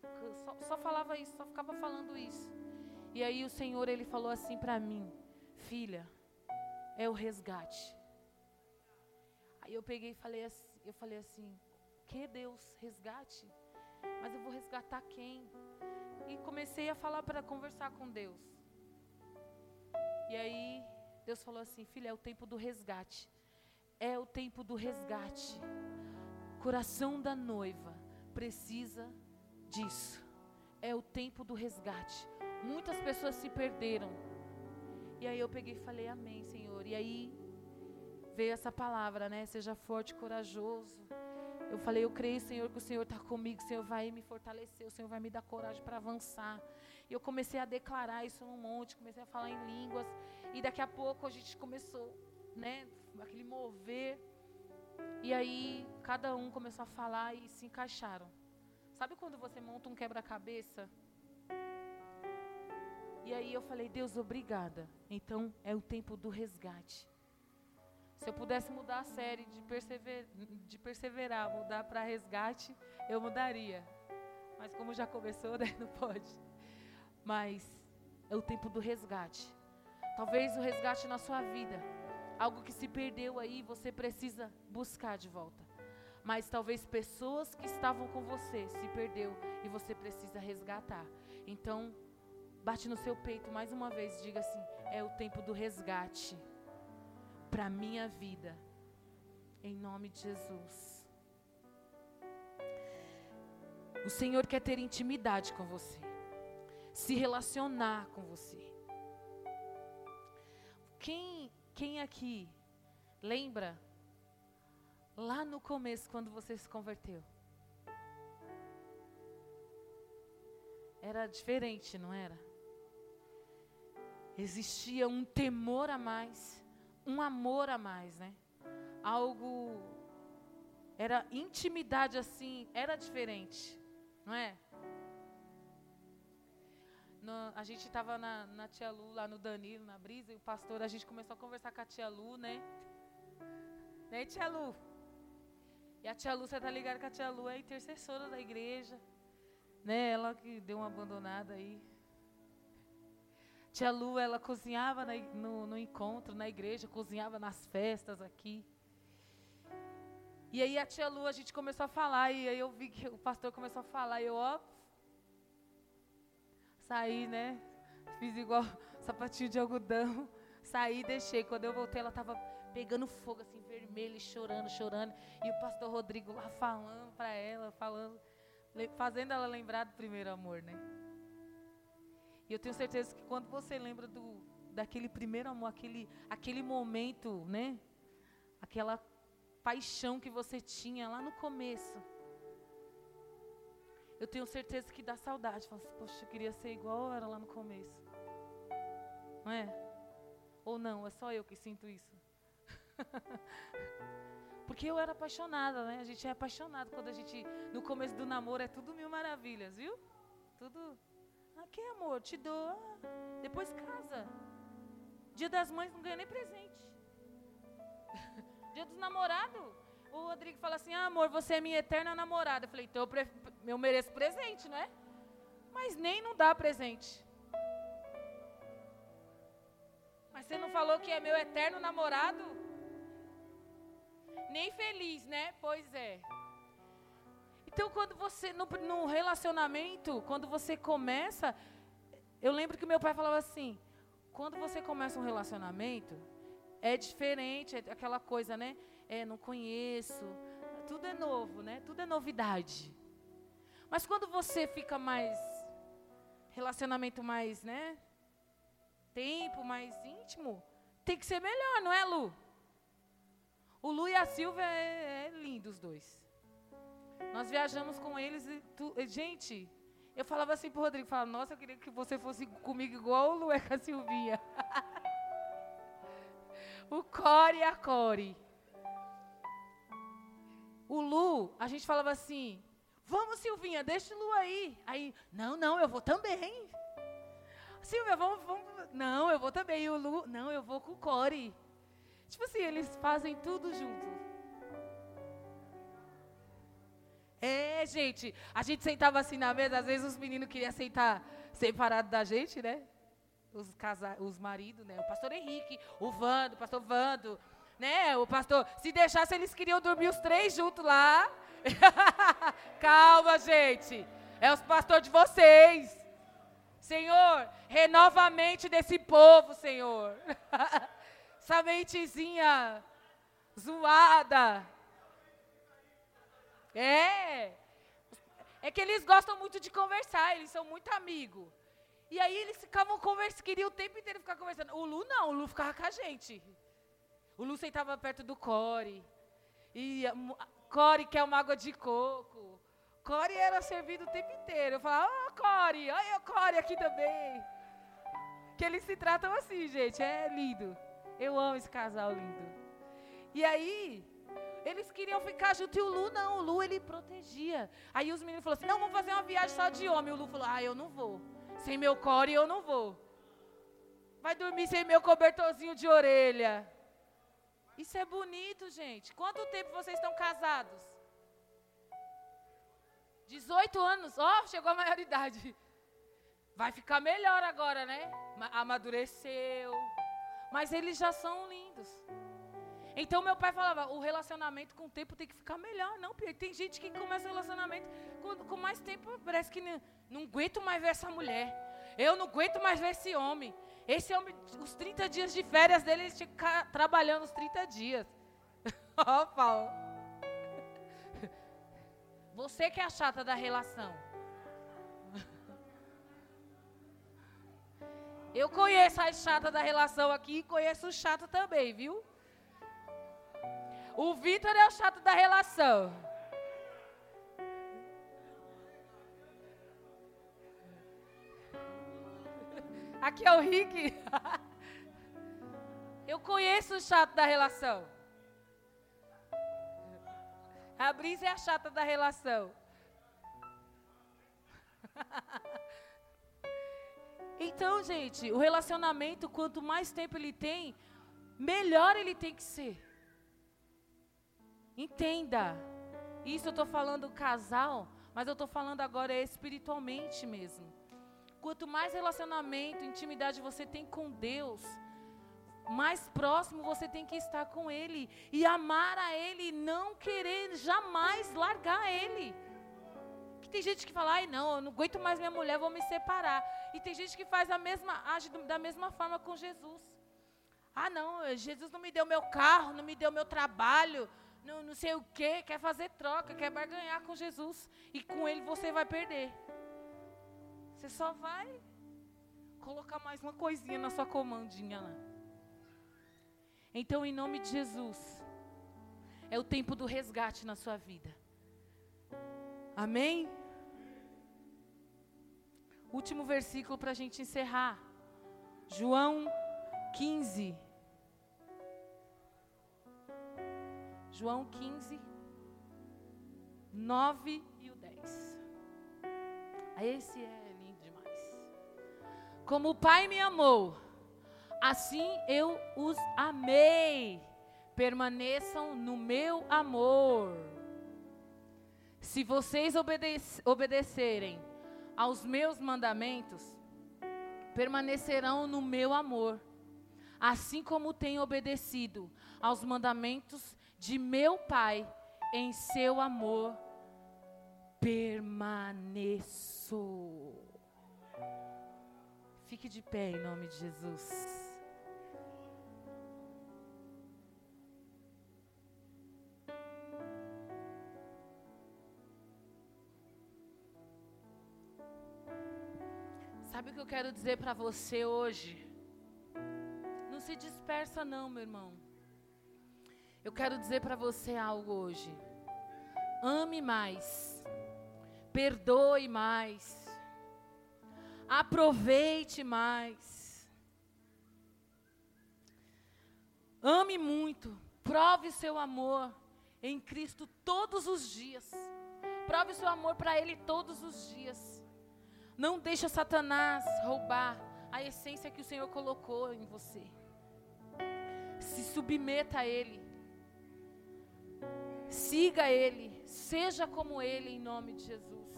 só, só falava isso, só ficava falando isso. E aí o Senhor, Ele falou assim para mim: Filha, é o resgate. Aí eu peguei e falei assim, eu falei assim, que Deus, resgate? Mas eu vou resgatar quem? E comecei a falar para conversar com Deus. E aí Deus falou assim, filha, é o tempo do resgate. É o tempo do resgate. Coração da noiva precisa disso. É o tempo do resgate. Muitas pessoas se perderam. E aí eu peguei e falei, Amém, Senhor. E aí veio essa palavra, né? Seja forte corajoso. Eu falei, eu creio, Senhor, que o Senhor está comigo, o Senhor vai me fortalecer, o Senhor vai me dar coragem para avançar. E eu comecei a declarar isso no monte, comecei a falar em línguas. E daqui a pouco a gente começou, né? aquele mover. E aí cada um começou a falar e se encaixaram. Sabe quando você monta um quebra-cabeça? E aí eu falei, Deus, obrigada. Então é o tempo do resgate. Se eu pudesse mudar a série de, persever, de perseverar, mudar para resgate, eu mudaria. Mas como já começou, né, não pode. Mas é o tempo do resgate. Talvez o resgate na sua vida algo que se perdeu aí, você precisa buscar de volta. Mas talvez pessoas que estavam com você se perdeu e você precisa resgatar. Então, bate no seu peito mais uma vez, diga assim: é o tempo do resgate para minha vida. Em nome de Jesus. O Senhor quer ter intimidade com você, se relacionar com você. Quem quem aqui lembra lá no começo quando você se converteu? Era diferente, não era? existia um temor a mais, um amor a mais, né? Algo era intimidade assim, era diferente, não é? No, a gente estava na, na tia Lu, lá no Danilo, na Brisa, e o pastor, a gente começou a conversar com a tia Lu, né? Né, tia Lu? E a tia Lu, você tá ligada que a tia Lu é intercessora da igreja, né? Ela que deu uma abandonada aí. Tia Lu, ela cozinhava na, no, no encontro, na igreja, cozinhava nas festas aqui. E aí a tia Lu, a gente começou a falar, e aí eu vi que o pastor começou a falar, e eu, ó, Saí, né? Fiz igual sapatinho de algodão. Saí, deixei. Quando eu voltei, ela estava pegando fogo, assim, vermelho, chorando, chorando. E o pastor Rodrigo lá falando para ela, falando, fazendo ela lembrar do primeiro amor, né? E eu tenho certeza que quando você lembra do, daquele primeiro amor, aquele, aquele momento, né? Aquela paixão que você tinha lá no começo eu tenho certeza que dá saudade. Fala assim, poxa, eu queria ser igual era lá no começo. Não é? Ou não, é só eu que sinto isso. Porque eu era apaixonada, né? A gente é apaixonado quando a gente, no começo do namoro, é tudo mil maravilhas, viu? Tudo. Que amor, te dou. Depois casa. Dia das mães não ganha nem presente. Dia dos namorados, o Rodrigo fala assim: ah, amor, você é minha eterna namorada. Eu falei, então eu, pre eu mereço presente, não é? Mas nem não dá presente. Mas você não falou que é meu eterno namorado? Nem feliz, né? Pois é. Então, quando você, no, no relacionamento, quando você começa, eu lembro que meu pai falava assim: quando você começa um relacionamento, é diferente, é aquela coisa, né? é, não conheço. Tudo é novo, né? Tudo é novidade. Mas quando você fica mais relacionamento mais, né? Tempo mais íntimo, tem que ser melhor, não é, Lu? O Lu e a Silvia é, é lindo os dois. Nós viajamos com eles e tu, gente, eu falava assim pro Rodrigo, falava, nossa, eu queria que você fosse comigo igual o Lu é com a Silvinha. o Core e a Core. O Lu, a gente falava assim: Vamos, Silvinha, deixa o Lu aí. Aí, não, não, eu vou também. Silvia, vamos, vamos. Não, eu vou também. E o Lu, não, eu vou com o Core. Tipo assim, eles fazem tudo junto. É, gente, a gente sentava assim na mesa, às vezes os meninos queriam sentar separado da gente, né? Os, casa, os maridos, né? O pastor Henrique, o Vando, o pastor Vando, né? O pastor, se deixasse, eles queriam dormir os três juntos lá. Calma, gente. É os pastores de vocês. Senhor, renova a mente desse povo, Senhor. Essa mentezinha zoada. É. É que eles gostam muito de conversar, eles são muito amigos. E aí eles ficavam conversando, queriam o tempo inteiro ficar conversando. O Lu não, o Lu ficava com a gente. O Lu sentava perto do Core. E Core quer uma água de coco. Core era servido o tempo inteiro. Eu falava, ó, oh, Core, olha o Core aqui também. Que eles se tratam assim, gente. É lindo. Eu amo esse casal lindo. E aí, eles queriam ficar junto e o Lu não. O Lu, ele protegia. Aí os meninos falaram assim, não, vamos fazer uma viagem só de homem. O Lu falou, ah, eu não vou. Sem meu Core, eu não vou. Vai dormir sem meu cobertorzinho de orelha. Isso é bonito, gente. Quanto tempo vocês estão casados? 18 anos. Ó, oh, chegou a maioridade. Vai ficar melhor agora, né? Amadureceu. Mas eles já são lindos. Então meu pai falava, o relacionamento com o tempo tem que ficar melhor. Não, tem gente que começa o relacionamento com, com mais tempo, parece que não, não aguento mais ver essa mulher. Eu não aguento mais ver esse homem. Esse homem, os 30 dias de férias dele, ele ficar trabalhando os 30 dias. Ó, oh, Paulo. Você que é a chata da relação. Eu conheço a chata da relação aqui e conheço o chato também, viu? O Vitor é o chato da relação. Aqui é o Rick. Eu conheço o chato da relação. A Brisa é a chata da relação. Então, gente, o relacionamento, quanto mais tempo ele tem, melhor ele tem que ser. Entenda. Isso eu estou falando casal, mas eu estou falando agora espiritualmente mesmo. Quanto mais relacionamento, intimidade você tem com Deus, mais próximo você tem que estar com Ele e amar a Ele e não querer jamais largar Ele. Que tem gente que fala, ai não, eu não aguento mais minha mulher, vou me separar. E tem gente que faz a mesma, age da mesma forma com Jesus. Ah não, Jesus não me deu meu carro, não me deu meu trabalho, não, não sei o que, quer fazer troca, quer barganhar com Jesus. E com Ele você vai perder. Você só vai colocar mais uma coisinha na sua comandinha lá. Então, em nome de Jesus, é o tempo do resgate na sua vida. Amém? Último versículo para a gente encerrar. João 15. João 15, 9 e o 10. Esse é lindo demais. Como o Pai me amou, assim eu os amei. Permaneçam no meu amor. Se vocês obedec obedecerem aos meus mandamentos, permanecerão no meu amor, assim como tenho obedecido aos mandamentos de meu Pai, em seu amor permaneço. Fique de pé em nome de Jesus. Sabe o que eu quero dizer para você hoje? Não se dispersa não, meu irmão. Eu quero dizer para você algo hoje. Ame mais. Perdoe mais. Aproveite mais. Ame muito. Prove seu amor em Cristo todos os dias. Prove seu amor para Ele todos os dias. Não deixa Satanás roubar a essência que o Senhor colocou em você. Se submeta a Ele. Siga Ele. Seja como Ele em nome de Jesus.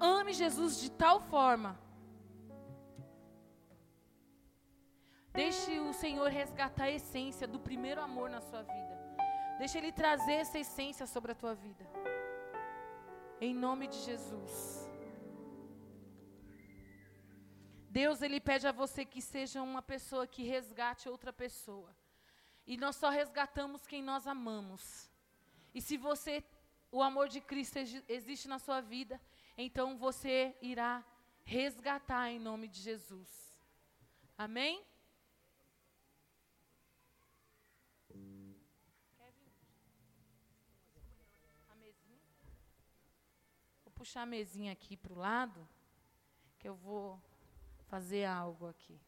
Ame Jesus de tal forma. Deixe o Senhor resgatar a essência do primeiro amor na sua vida. Deixe Ele trazer essa essência sobre a tua vida. Em nome de Jesus. Deus ele pede a você que seja uma pessoa que resgate outra pessoa. E nós só resgatamos quem nós amamos. E se você o amor de Cristo existe na sua vida, então você irá resgatar em nome de Jesus. Amém? Vou puxar a mesinha aqui para o lado, que eu vou fazer algo aqui.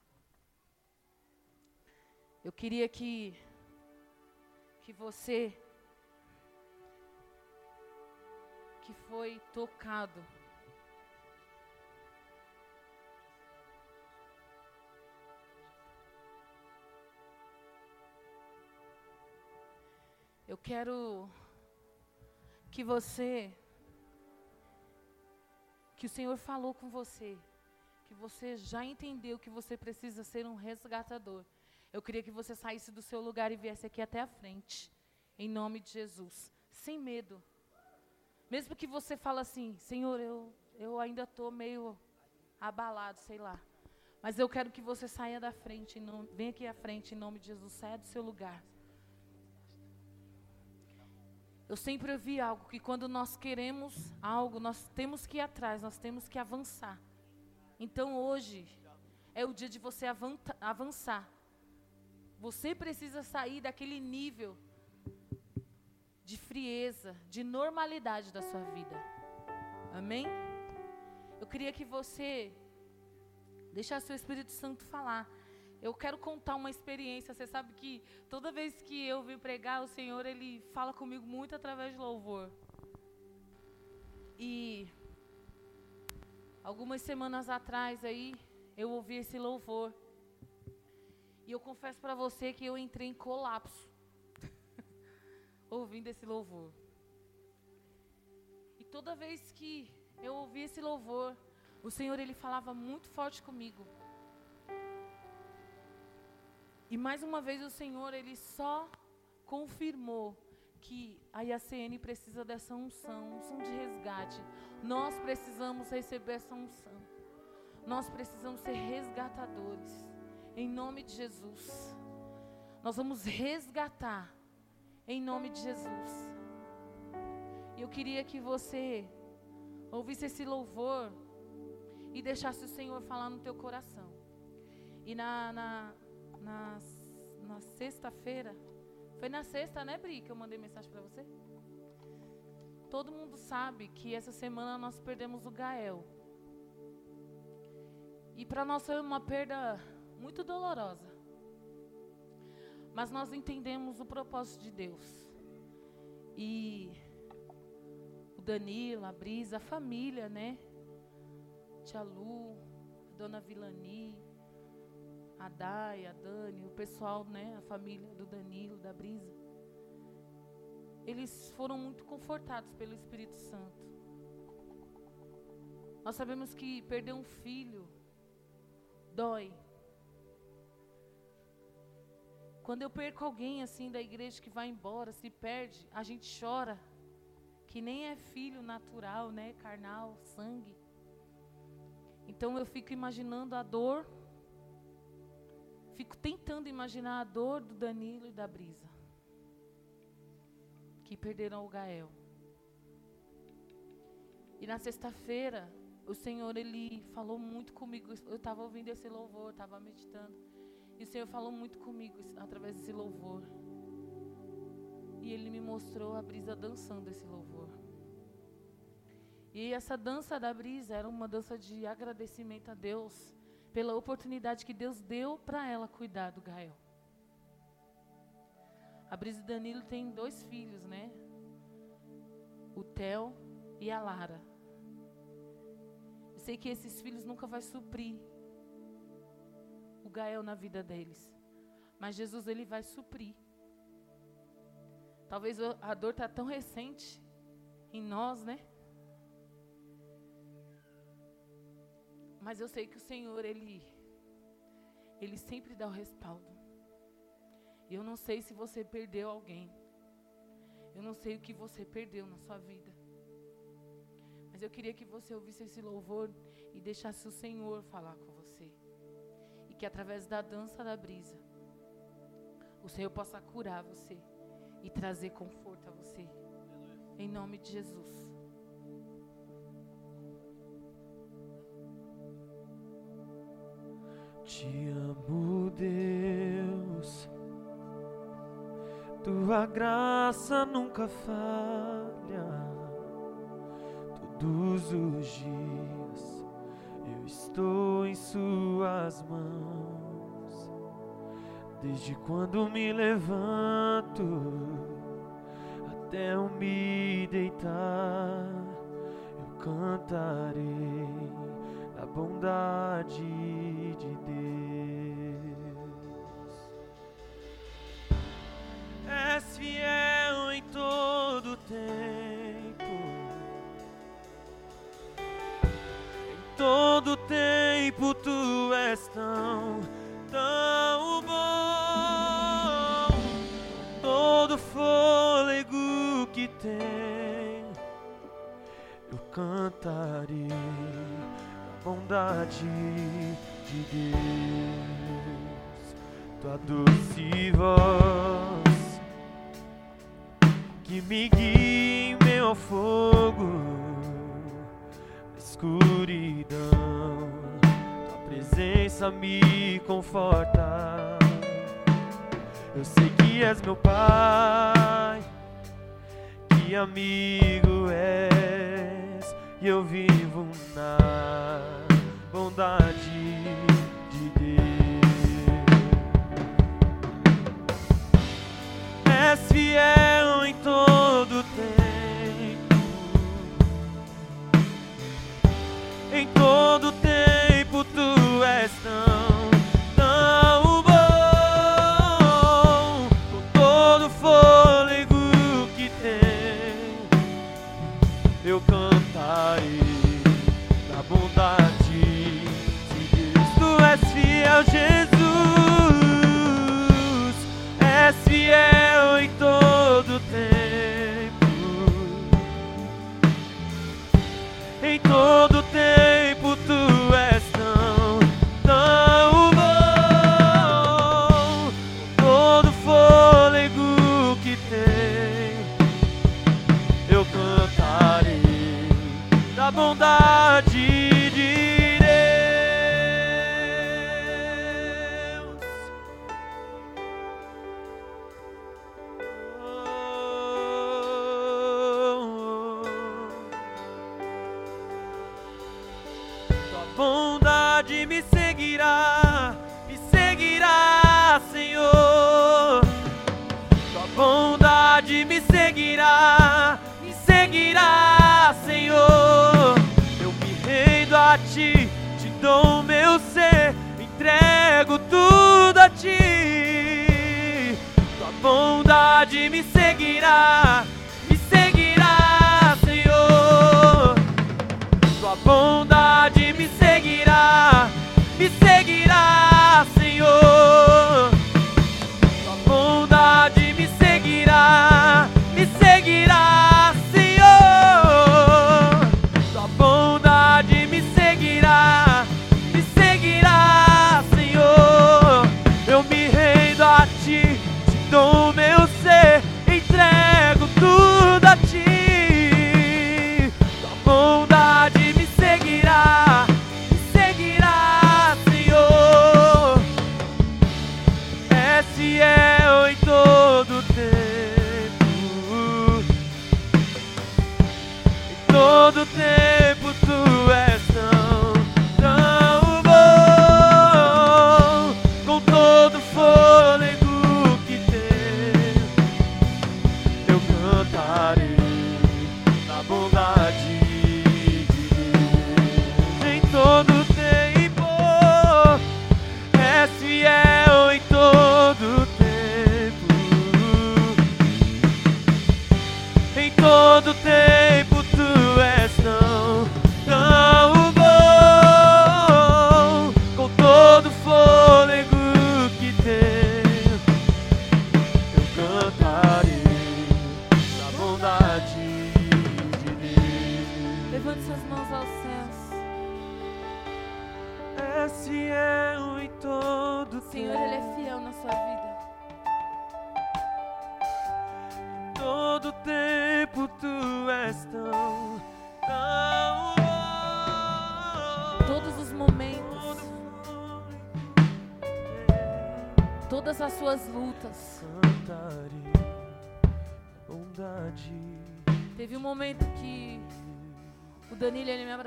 Eu queria que que você que foi tocado Eu quero que você que o Senhor falou com você que você já entendeu que você precisa ser um resgatador. Eu queria que você saísse do seu lugar e viesse aqui até a frente, em nome de Jesus, sem medo. Mesmo que você fale assim, Senhor, eu, eu ainda estou meio abalado, sei lá. Mas eu quero que você saia da frente, não, venha aqui à frente em nome de Jesus, saia do seu lugar. Eu sempre ouvi algo que quando nós queremos algo, nós temos que ir atrás, nós temos que avançar. Então hoje é o dia de você avançar. Você precisa sair daquele nível de frieza, de normalidade da sua vida. Amém? Eu queria que você Deixar seu Espírito Santo falar. Eu quero contar uma experiência. Você sabe que toda vez que eu vim pregar, o Senhor ele fala comigo muito através de louvor. E algumas semanas atrás aí, eu ouvi esse louvor. E eu confesso para você que eu entrei em colapso ouvindo esse louvor. E toda vez que eu ouvi esse louvor, o Senhor ele falava muito forte comigo. E mais uma vez o Senhor, ele só confirmou que a IACN precisa dessa unção, unção de resgate. Nós precisamos receber essa unção. Nós precisamos ser resgatadores. Em nome de Jesus. Nós vamos resgatar. Em nome de Jesus. E eu queria que você ouvisse esse louvor e deixasse o Senhor falar no teu coração. E na, na na, na sexta-feira. Foi na sexta, né, Bri, que eu mandei mensagem para você? Todo mundo sabe que essa semana nós perdemos o Gael. E para nós foi uma perda muito dolorosa. Mas nós entendemos o propósito de Deus. E o Danilo, a Brisa, a família, né? Tia Lu, Dona Vilani, a Dai, a Dani, o pessoal, né, a família do Danilo, da Brisa, eles foram muito confortados pelo Espírito Santo. Nós sabemos que perder um filho dói. Quando eu perco alguém assim da igreja que vai embora, se perde, a gente chora. Que nem é filho natural, né, carnal, sangue. Então eu fico imaginando a dor Fico tentando imaginar a dor do Danilo e da Brisa, que perderam o Gael. E na sexta-feira, o Senhor ele falou muito comigo. Eu estava ouvindo esse louvor, estava meditando. E o Senhor falou muito comigo através desse louvor. E ele me mostrou a brisa dançando esse louvor. E essa dança da brisa era uma dança de agradecimento a Deus pela oportunidade que Deus deu para ela cuidar do Gael. A Brisa Danilo tem dois filhos, né? O Theo e a Lara. Eu sei que esses filhos nunca vai suprir o Gael na vida deles. Mas Jesus ele vai suprir. Talvez a dor está tão recente em nós, né? Mas eu sei que o Senhor, Ele, Ele sempre dá o respaldo. Eu não sei se você perdeu alguém. Eu não sei o que você perdeu na sua vida. Mas eu queria que você ouvisse esse louvor e deixasse o Senhor falar com você. Que através da dança da brisa, o Senhor possa curar você e trazer conforto a você. Em nome de Jesus. Te amo, Deus. Tua graça nunca falha. Todos os dias estou em Suas mãos. Desde quando me levanto até eu me deitar, eu cantarei a bondade de Deus. És fiel em todo tempo, em todo tu és tão, tão bom. Todo fôlego que tem, eu cantarei bondade de Deus, tua doce voz que me guia em meu fogo, escuridão, presença me conforta. Eu sei que és meu Pai, que amigo és, e eu vivo na bondade fiel, Jesus, és fiel em todo tempo, em todo dou meu ser, entrego tudo a ti. Tua bondade me seguirá, me seguirá, Senhor. Tua bondade me seguirá, me seguirá, Senhor.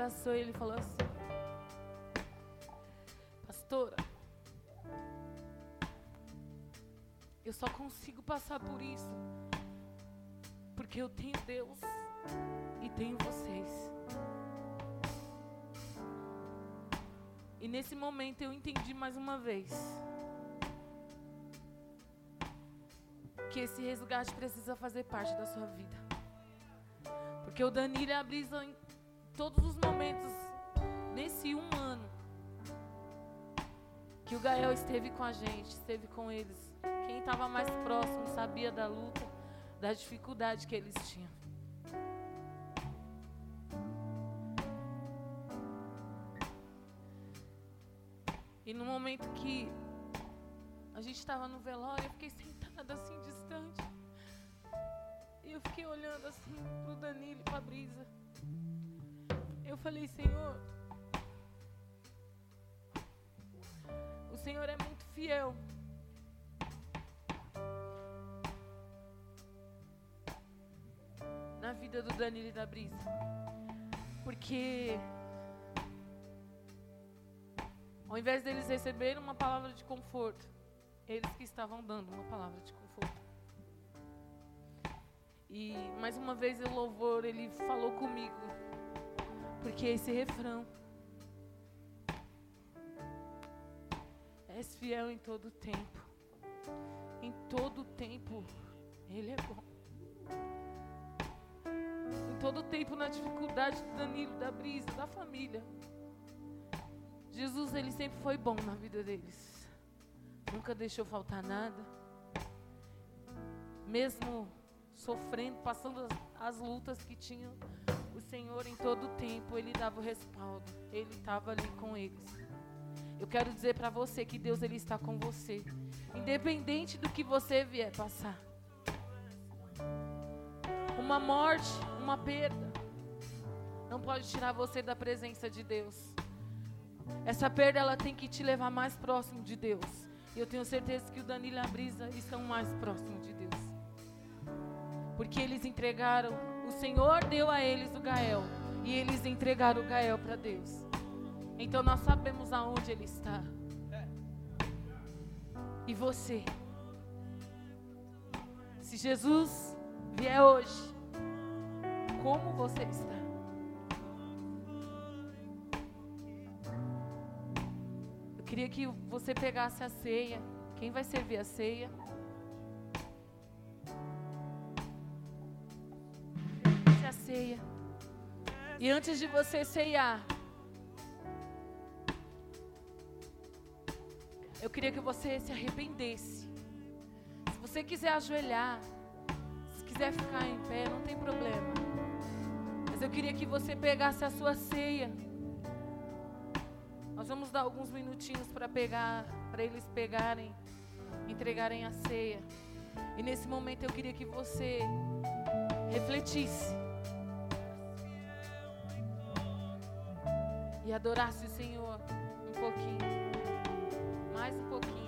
Abraçou e ele falou assim: Pastora, eu só consigo passar por isso porque eu tenho Deus e tenho vocês. E nesse momento eu entendi mais uma vez que esse resgate precisa fazer parte da sua vida. Porque o Danilo e a todos os momentos, nesse um ano, que o Gael esteve com a gente, esteve com eles. Quem estava mais próximo sabia da luta, da dificuldade que eles tinham. E no momento que a gente estava no velório, eu fiquei sentada assim, distante. E eu fiquei olhando assim pro Danilo e pra Brisa. Eu falei, Senhor, o Senhor é muito fiel. Na vida do Danilo e da Brisa. Porque ao invés deles receberem uma palavra de conforto, eles que estavam dando uma palavra de conforto. E mais uma vez o louvor ele falou comigo, porque esse refrão és fiel em todo tempo, em todo tempo ele é bom. todo tempo na dificuldade do Danilo, da Brisa, da família. Jesus, ele sempre foi bom na vida deles. Nunca deixou faltar nada. Mesmo sofrendo, passando as, as lutas que tinham, Senhor em todo o tempo, ele dava o respaldo. Ele estava ali com eles. Eu quero dizer para você que Deus ele está com você, independente do que você vier passar. Uma morte, uma perda, não pode tirar você da presença de Deus. Essa perda ela tem que te levar mais próximo de Deus. E eu tenho certeza que o Danilo e a Brisa estão mais próximos de Deus. Porque eles entregaram, o Senhor deu a eles o Gael. E eles entregaram o Gael para Deus. Então nós sabemos aonde ele está. E você? Se Jesus vier hoje, como você está? queria que você pegasse a ceia. Quem vai servir a ceia? A ceia. E antes de você ceiar, eu queria que você se arrependesse. Se você quiser ajoelhar, se quiser ficar em pé, não tem problema. Mas eu queria que você pegasse a sua ceia. Nós vamos dar alguns minutinhos para pegar, para eles pegarem, entregarem a ceia. E nesse momento eu queria que você refletisse e adorasse o Senhor um pouquinho, mais um pouquinho.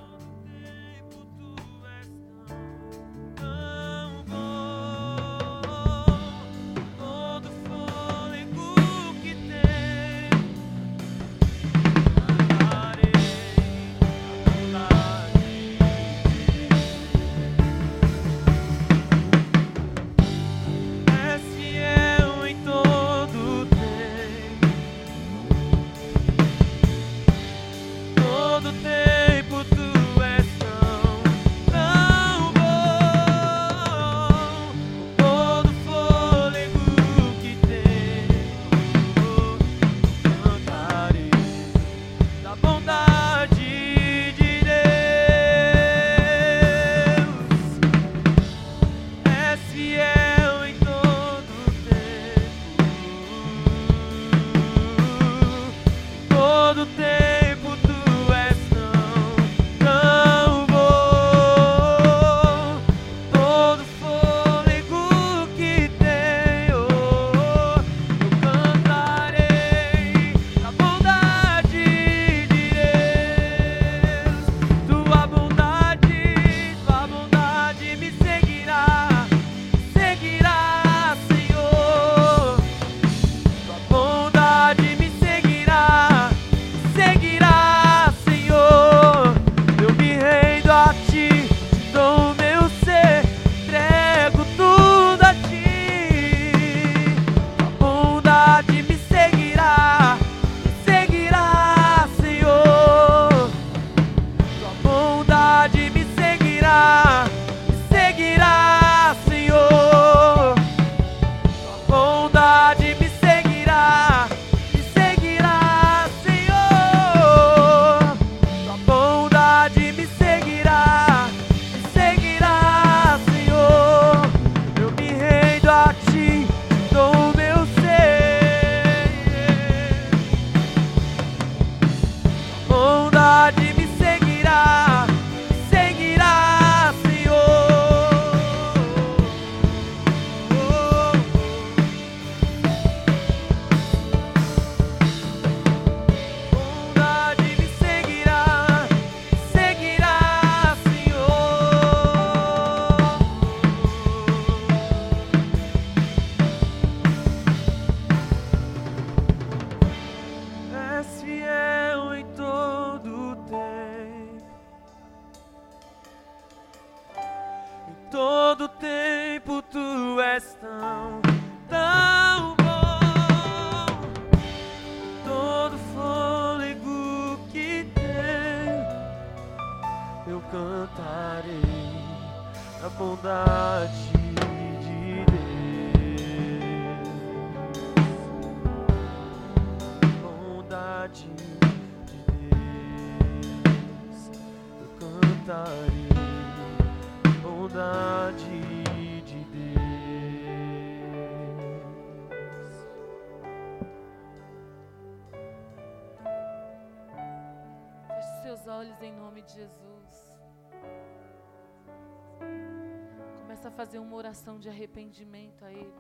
Fazer uma oração de arrependimento a Ele.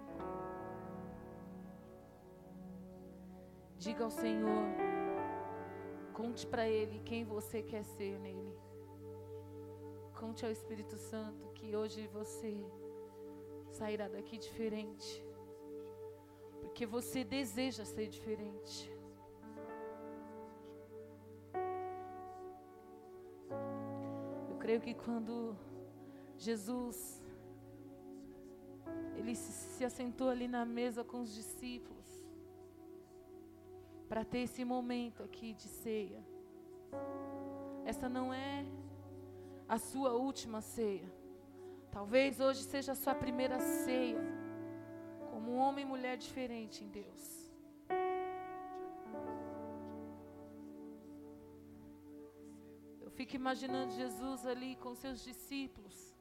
Diga ao Senhor, conte para Ele quem você quer ser nele. Conte ao Espírito Santo que hoje você sairá daqui diferente. Porque você deseja ser diferente. creio que quando Jesus ele se, se assentou ali na mesa com os discípulos para ter esse momento aqui de ceia. Essa não é a sua última ceia. Talvez hoje seja a sua primeira ceia como um homem e mulher diferente em Deus. fico imaginando Jesus ali com seus discípulos,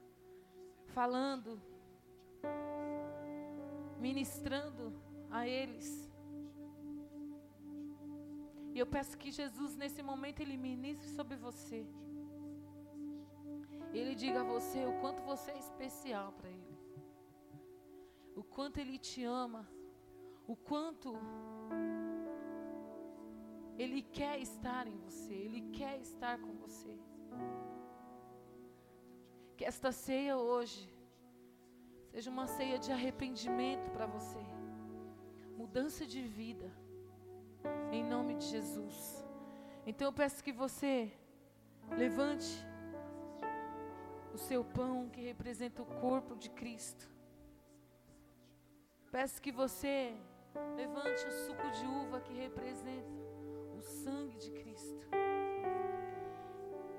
falando, ministrando a eles. E eu peço que Jesus, nesse momento, Ele ministre sobre você. Ele diga a você o quanto você é especial para Ele. O quanto Ele te ama. O quanto ele quer estar em você, Ele quer estar com você. Que esta ceia hoje seja uma ceia de arrependimento para você, mudança de vida, em nome de Jesus. Então eu peço que você levante o seu pão que representa o corpo de Cristo. Peço que você levante o suco de uva que representa sangue de Cristo.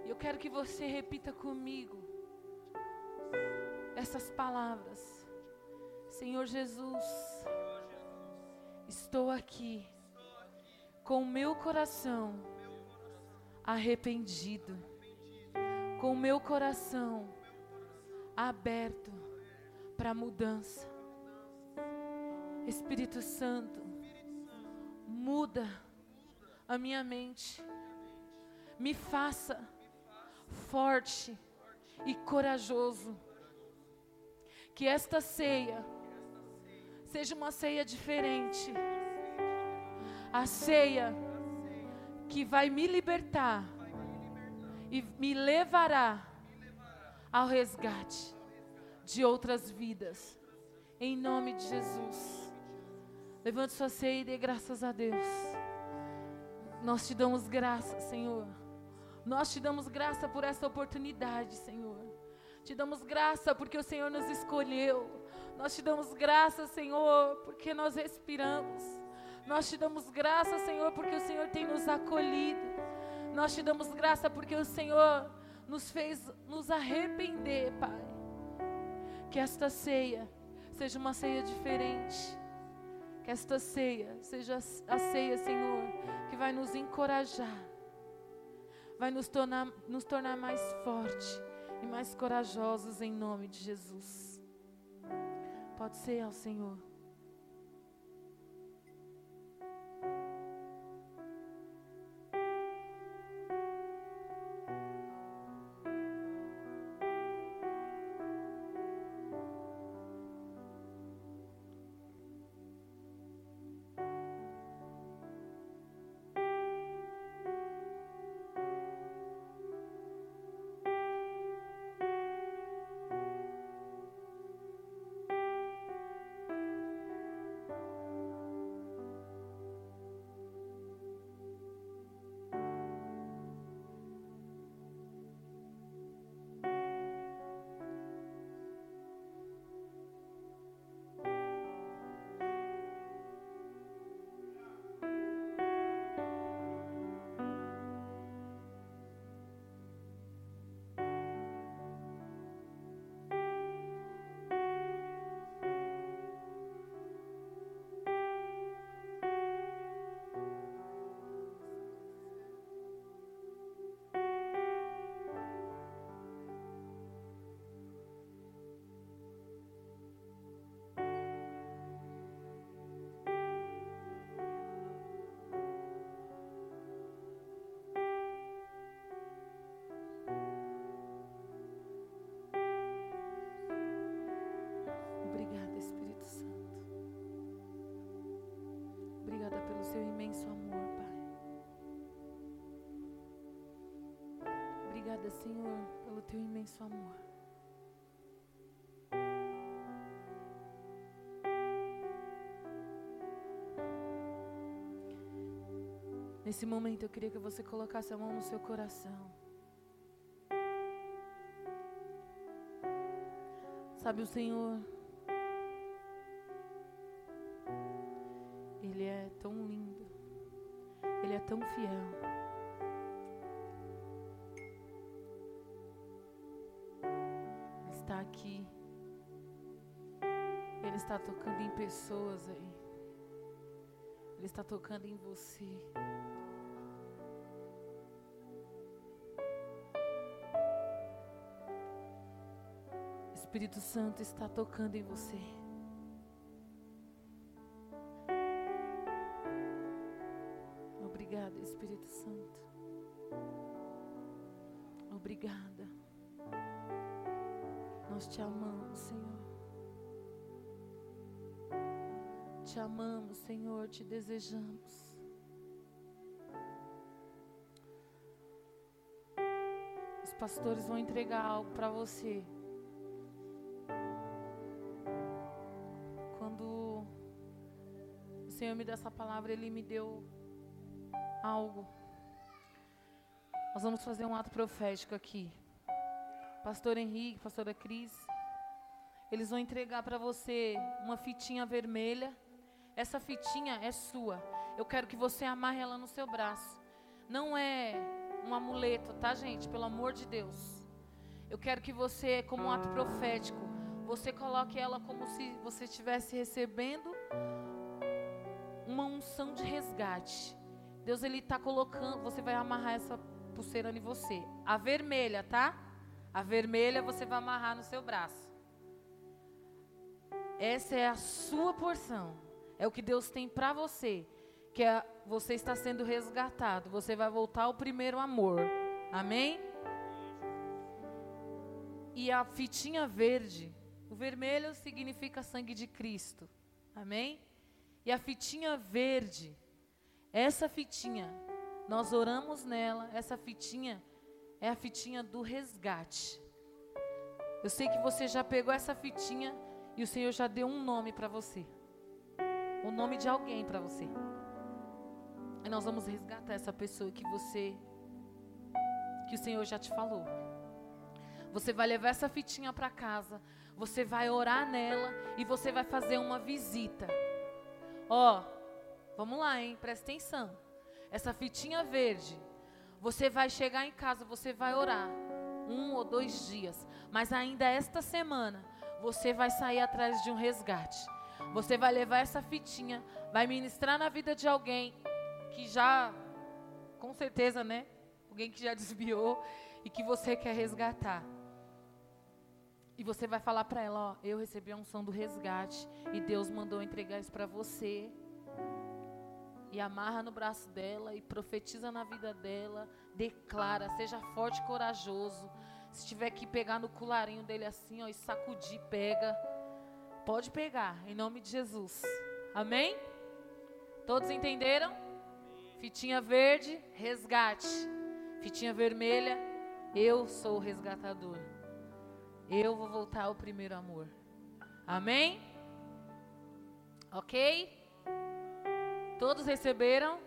E eu quero que você repita comigo essas palavras. Senhor Jesus, estou aqui com o meu coração arrependido, com o meu coração aberto para mudança. Espírito Santo, muda a minha mente. Me faça forte e corajoso. Que esta ceia seja uma ceia diferente. A ceia que vai me libertar e me levará ao resgate de outras vidas. Em nome de Jesus. Levante sua ceia e dê graças a Deus. Nós te damos graça, Senhor. Nós te damos graça por essa oportunidade, Senhor. Te damos graça porque o Senhor nos escolheu. Nós te damos graça, Senhor, porque nós respiramos. Nós te damos graça, Senhor, porque o Senhor tem nos acolhido. Nós te damos graça porque o Senhor nos fez nos arrepender, Pai. Que esta ceia seja uma ceia diferente que esta ceia seja a ceia, Senhor, que vai nos encorajar, vai nos tornar, nos tornar mais fortes e mais corajosos em nome de Jesus. Pode ser ao Senhor. Obrigada, Senhor, pelo teu imenso amor. Nesse momento eu queria que você colocasse a mão no seu coração. Sabe o Senhor? Pessoas aí. Ele está tocando em você. Espírito Santo está tocando em você. Pastores vão entregar algo para você. Senhor me deu essa palavra, Ele me deu algo. Nós vamos fazer um ato profético aqui. Pastor Henrique, pastora Cris, eles vão entregar para você uma fitinha vermelha. Essa fitinha é sua. Eu quero que você amarre ela no seu braço. Não é um amuleto, tá, gente? Pelo amor de Deus. Eu quero que você, como um ato profético, você coloque ela como se você estivesse recebendo uma unção de resgate. Deus ele está colocando, você vai amarrar essa pulseira em você. A vermelha, tá? A vermelha você vai amarrar no seu braço. Essa é a sua porção. É o que Deus tem para você. Que é, você está sendo resgatado. Você vai voltar ao primeiro amor. Amém? E a fitinha verde, o vermelho significa sangue de Cristo. Amém? E a fitinha verde, essa fitinha, nós oramos nela, essa fitinha é a fitinha do resgate. Eu sei que você já pegou essa fitinha e o Senhor já deu um nome para você. O nome de alguém para você. E nós vamos resgatar essa pessoa que você que o Senhor já te falou. Você vai levar essa fitinha para casa, você vai orar nela e você vai fazer uma visita. Ó, vamos lá, hein? Presta atenção. Essa fitinha verde, você vai chegar em casa, você vai orar um ou dois dias, mas ainda esta semana você vai sair atrás de um resgate. Você vai levar essa fitinha, vai ministrar na vida de alguém que já, com certeza, né? Alguém que já desviou e que você quer resgatar. E você vai falar para ela, ó, eu recebi a unção do resgate e Deus mandou entregar isso para você. E amarra no braço dela e profetiza na vida dela, declara, seja forte e corajoso. Se tiver que pegar no colarinho dele assim, ó, e sacudir, pega. Pode pegar, em nome de Jesus. Amém? Todos entenderam? Fitinha verde, resgate. Fitinha vermelha, eu sou o resgatador eu vou voltar ao primeiro amor. Amém? Ok? Todos receberam?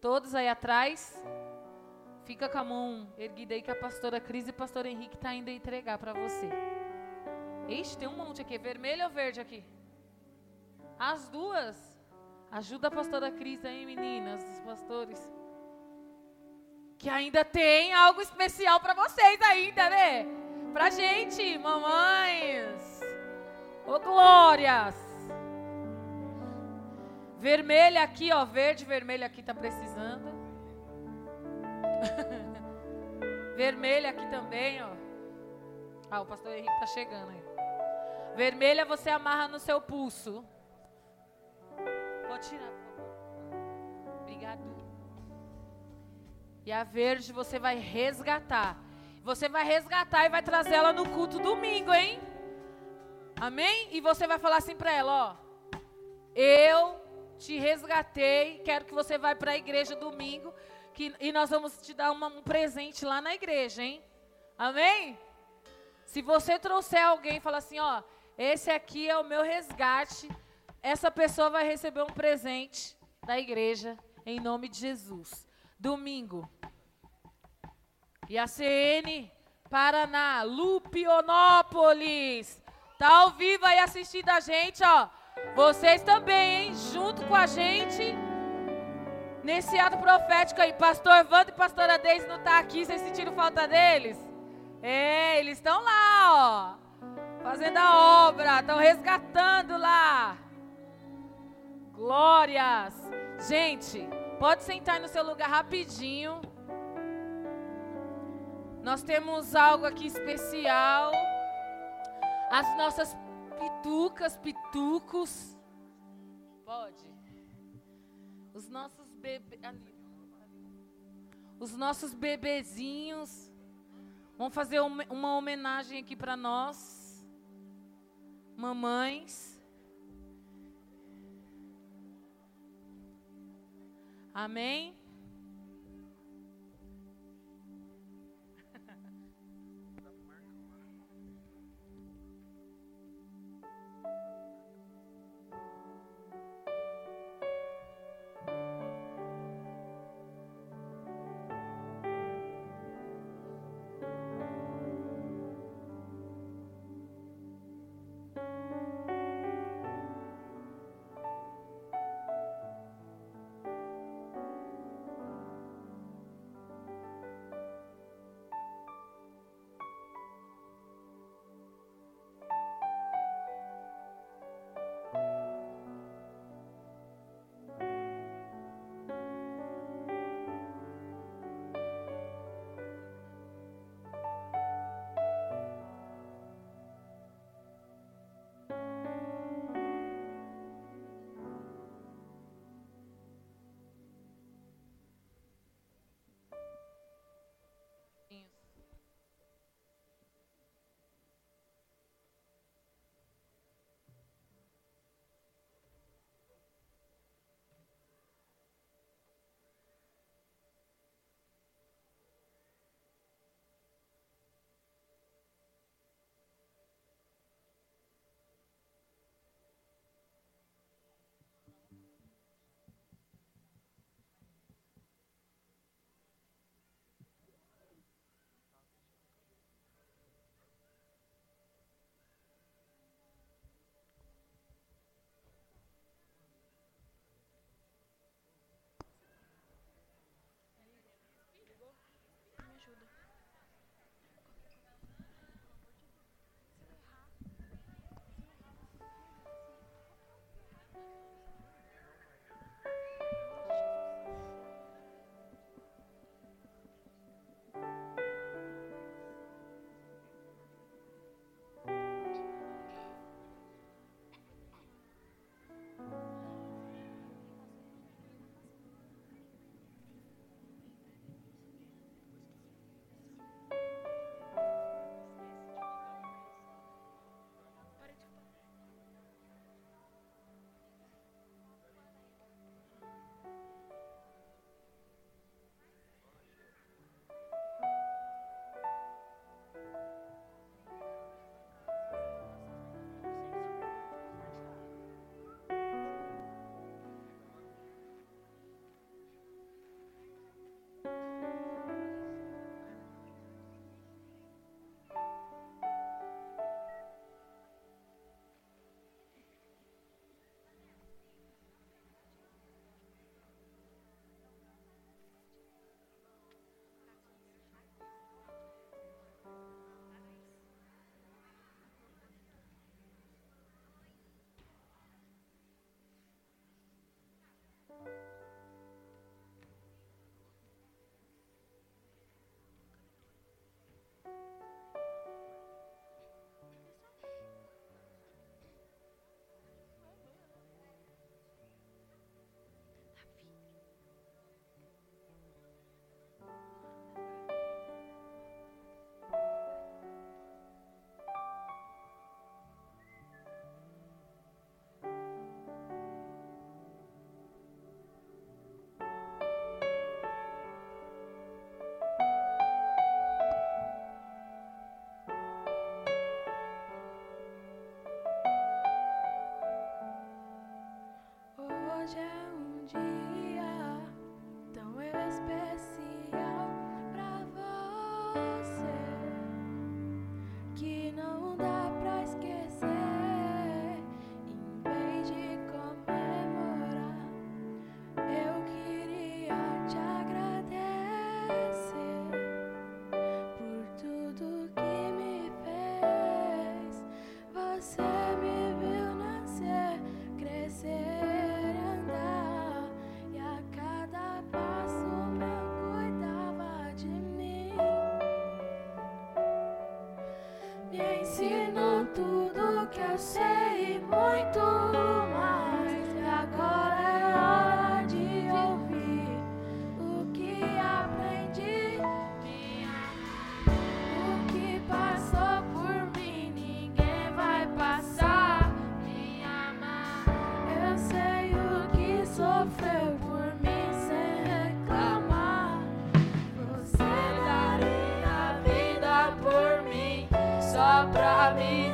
Todos aí atrás? Fica com a mão erguida aí que a pastora Cris e o pastor Henrique tá indo entregar para você. Ixi, tem um monte aqui. Vermelho ou verde aqui? As duas. Ajuda a pastora Cris aí, meninas, os pastores. Que ainda tem algo especial para vocês ainda, né? Pra gente, mamães. Ô, glórias. Vermelha aqui, ó. Verde, vermelho aqui tá precisando. Vermelha aqui também, ó. Ah, o pastor Henrique tá chegando aí. Vermelha você amarra no seu pulso. Pode tirar, por favor. Obrigado. E a verde você vai resgatar. Você vai resgatar e vai trazer ela no culto domingo, hein? Amém? E você vai falar assim para ela, ó. Eu te resgatei. Quero que você vá para a igreja domingo. Que, e nós vamos te dar uma, um presente lá na igreja, hein? Amém? Se você trouxer alguém e falar assim, ó, esse aqui é o meu resgate, essa pessoa vai receber um presente da igreja, em nome de Jesus. Domingo. E a CN Paraná, Lupionópolis. Tá ao vivo aí assistindo a gente, ó. Vocês também, hein? Junto com a gente. Nesse ato profético aí. Pastor Wanda e pastora Deise não tá aqui. Vocês sentiram falta deles? É, eles estão lá, ó. Fazendo a obra. Estão resgatando lá. Glórias. Gente, pode sentar no seu lugar rapidinho. Nós temos algo aqui especial. As nossas pitucas, pitucos. Pode. Os nossos bebês. Os nossos bebezinhos. Vamos fazer uma homenagem aqui para nós. Mamães. Amém? me.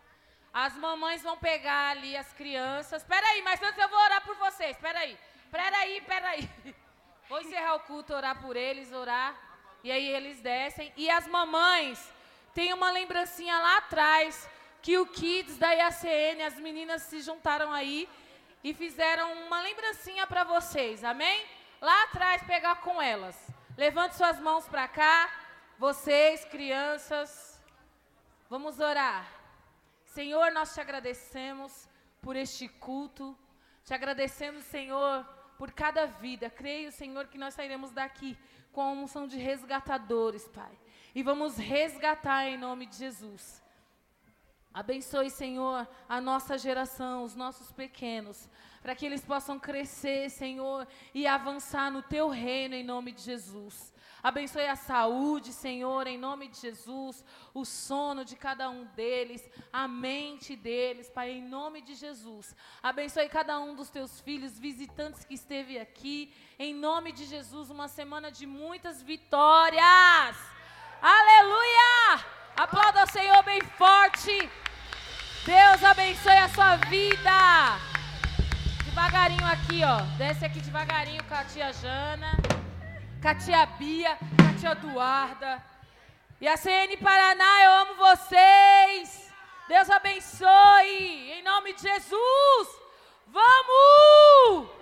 As mamães vão pegar ali as crianças. Espera aí, mas antes eu vou orar por vocês. Espera aí. Espera aí, espera aí. Vou encerrar o culto, orar por eles, orar. E aí eles descem. E as mamães, tem uma lembrancinha lá atrás que o Kids da IACN, as meninas se juntaram aí e fizeram uma lembrancinha para vocês. Amém? Lá atrás pegar com elas. Levante suas mãos para cá, vocês, crianças. Vamos orar. Senhor, nós te agradecemos por este culto. Te agradecemos, Senhor, por cada vida. Creio, Senhor, que nós sairemos daqui com a unção de resgatadores, Pai. E vamos resgatar em nome de Jesus. Abençoe, Senhor, a nossa geração, os nossos pequenos para que eles possam crescer, Senhor, e avançar no teu reino em nome de Jesus. Abençoe a saúde, Senhor, em nome de Jesus, o sono de cada um deles, a mente deles, Pai, em nome de Jesus. Abençoe cada um dos teus filhos, visitantes que esteve aqui, em nome de Jesus, uma semana de muitas vitórias. Aleluia! Aplauda o Senhor bem forte. Deus abençoe a sua vida. Devagarinho aqui, ó. Desce aqui devagarinho com a tia Jana, com a tia Bia, com a tia Eduarda. E a CN Paraná, eu amo vocês. Deus abençoe. Em nome de Jesus. Vamos!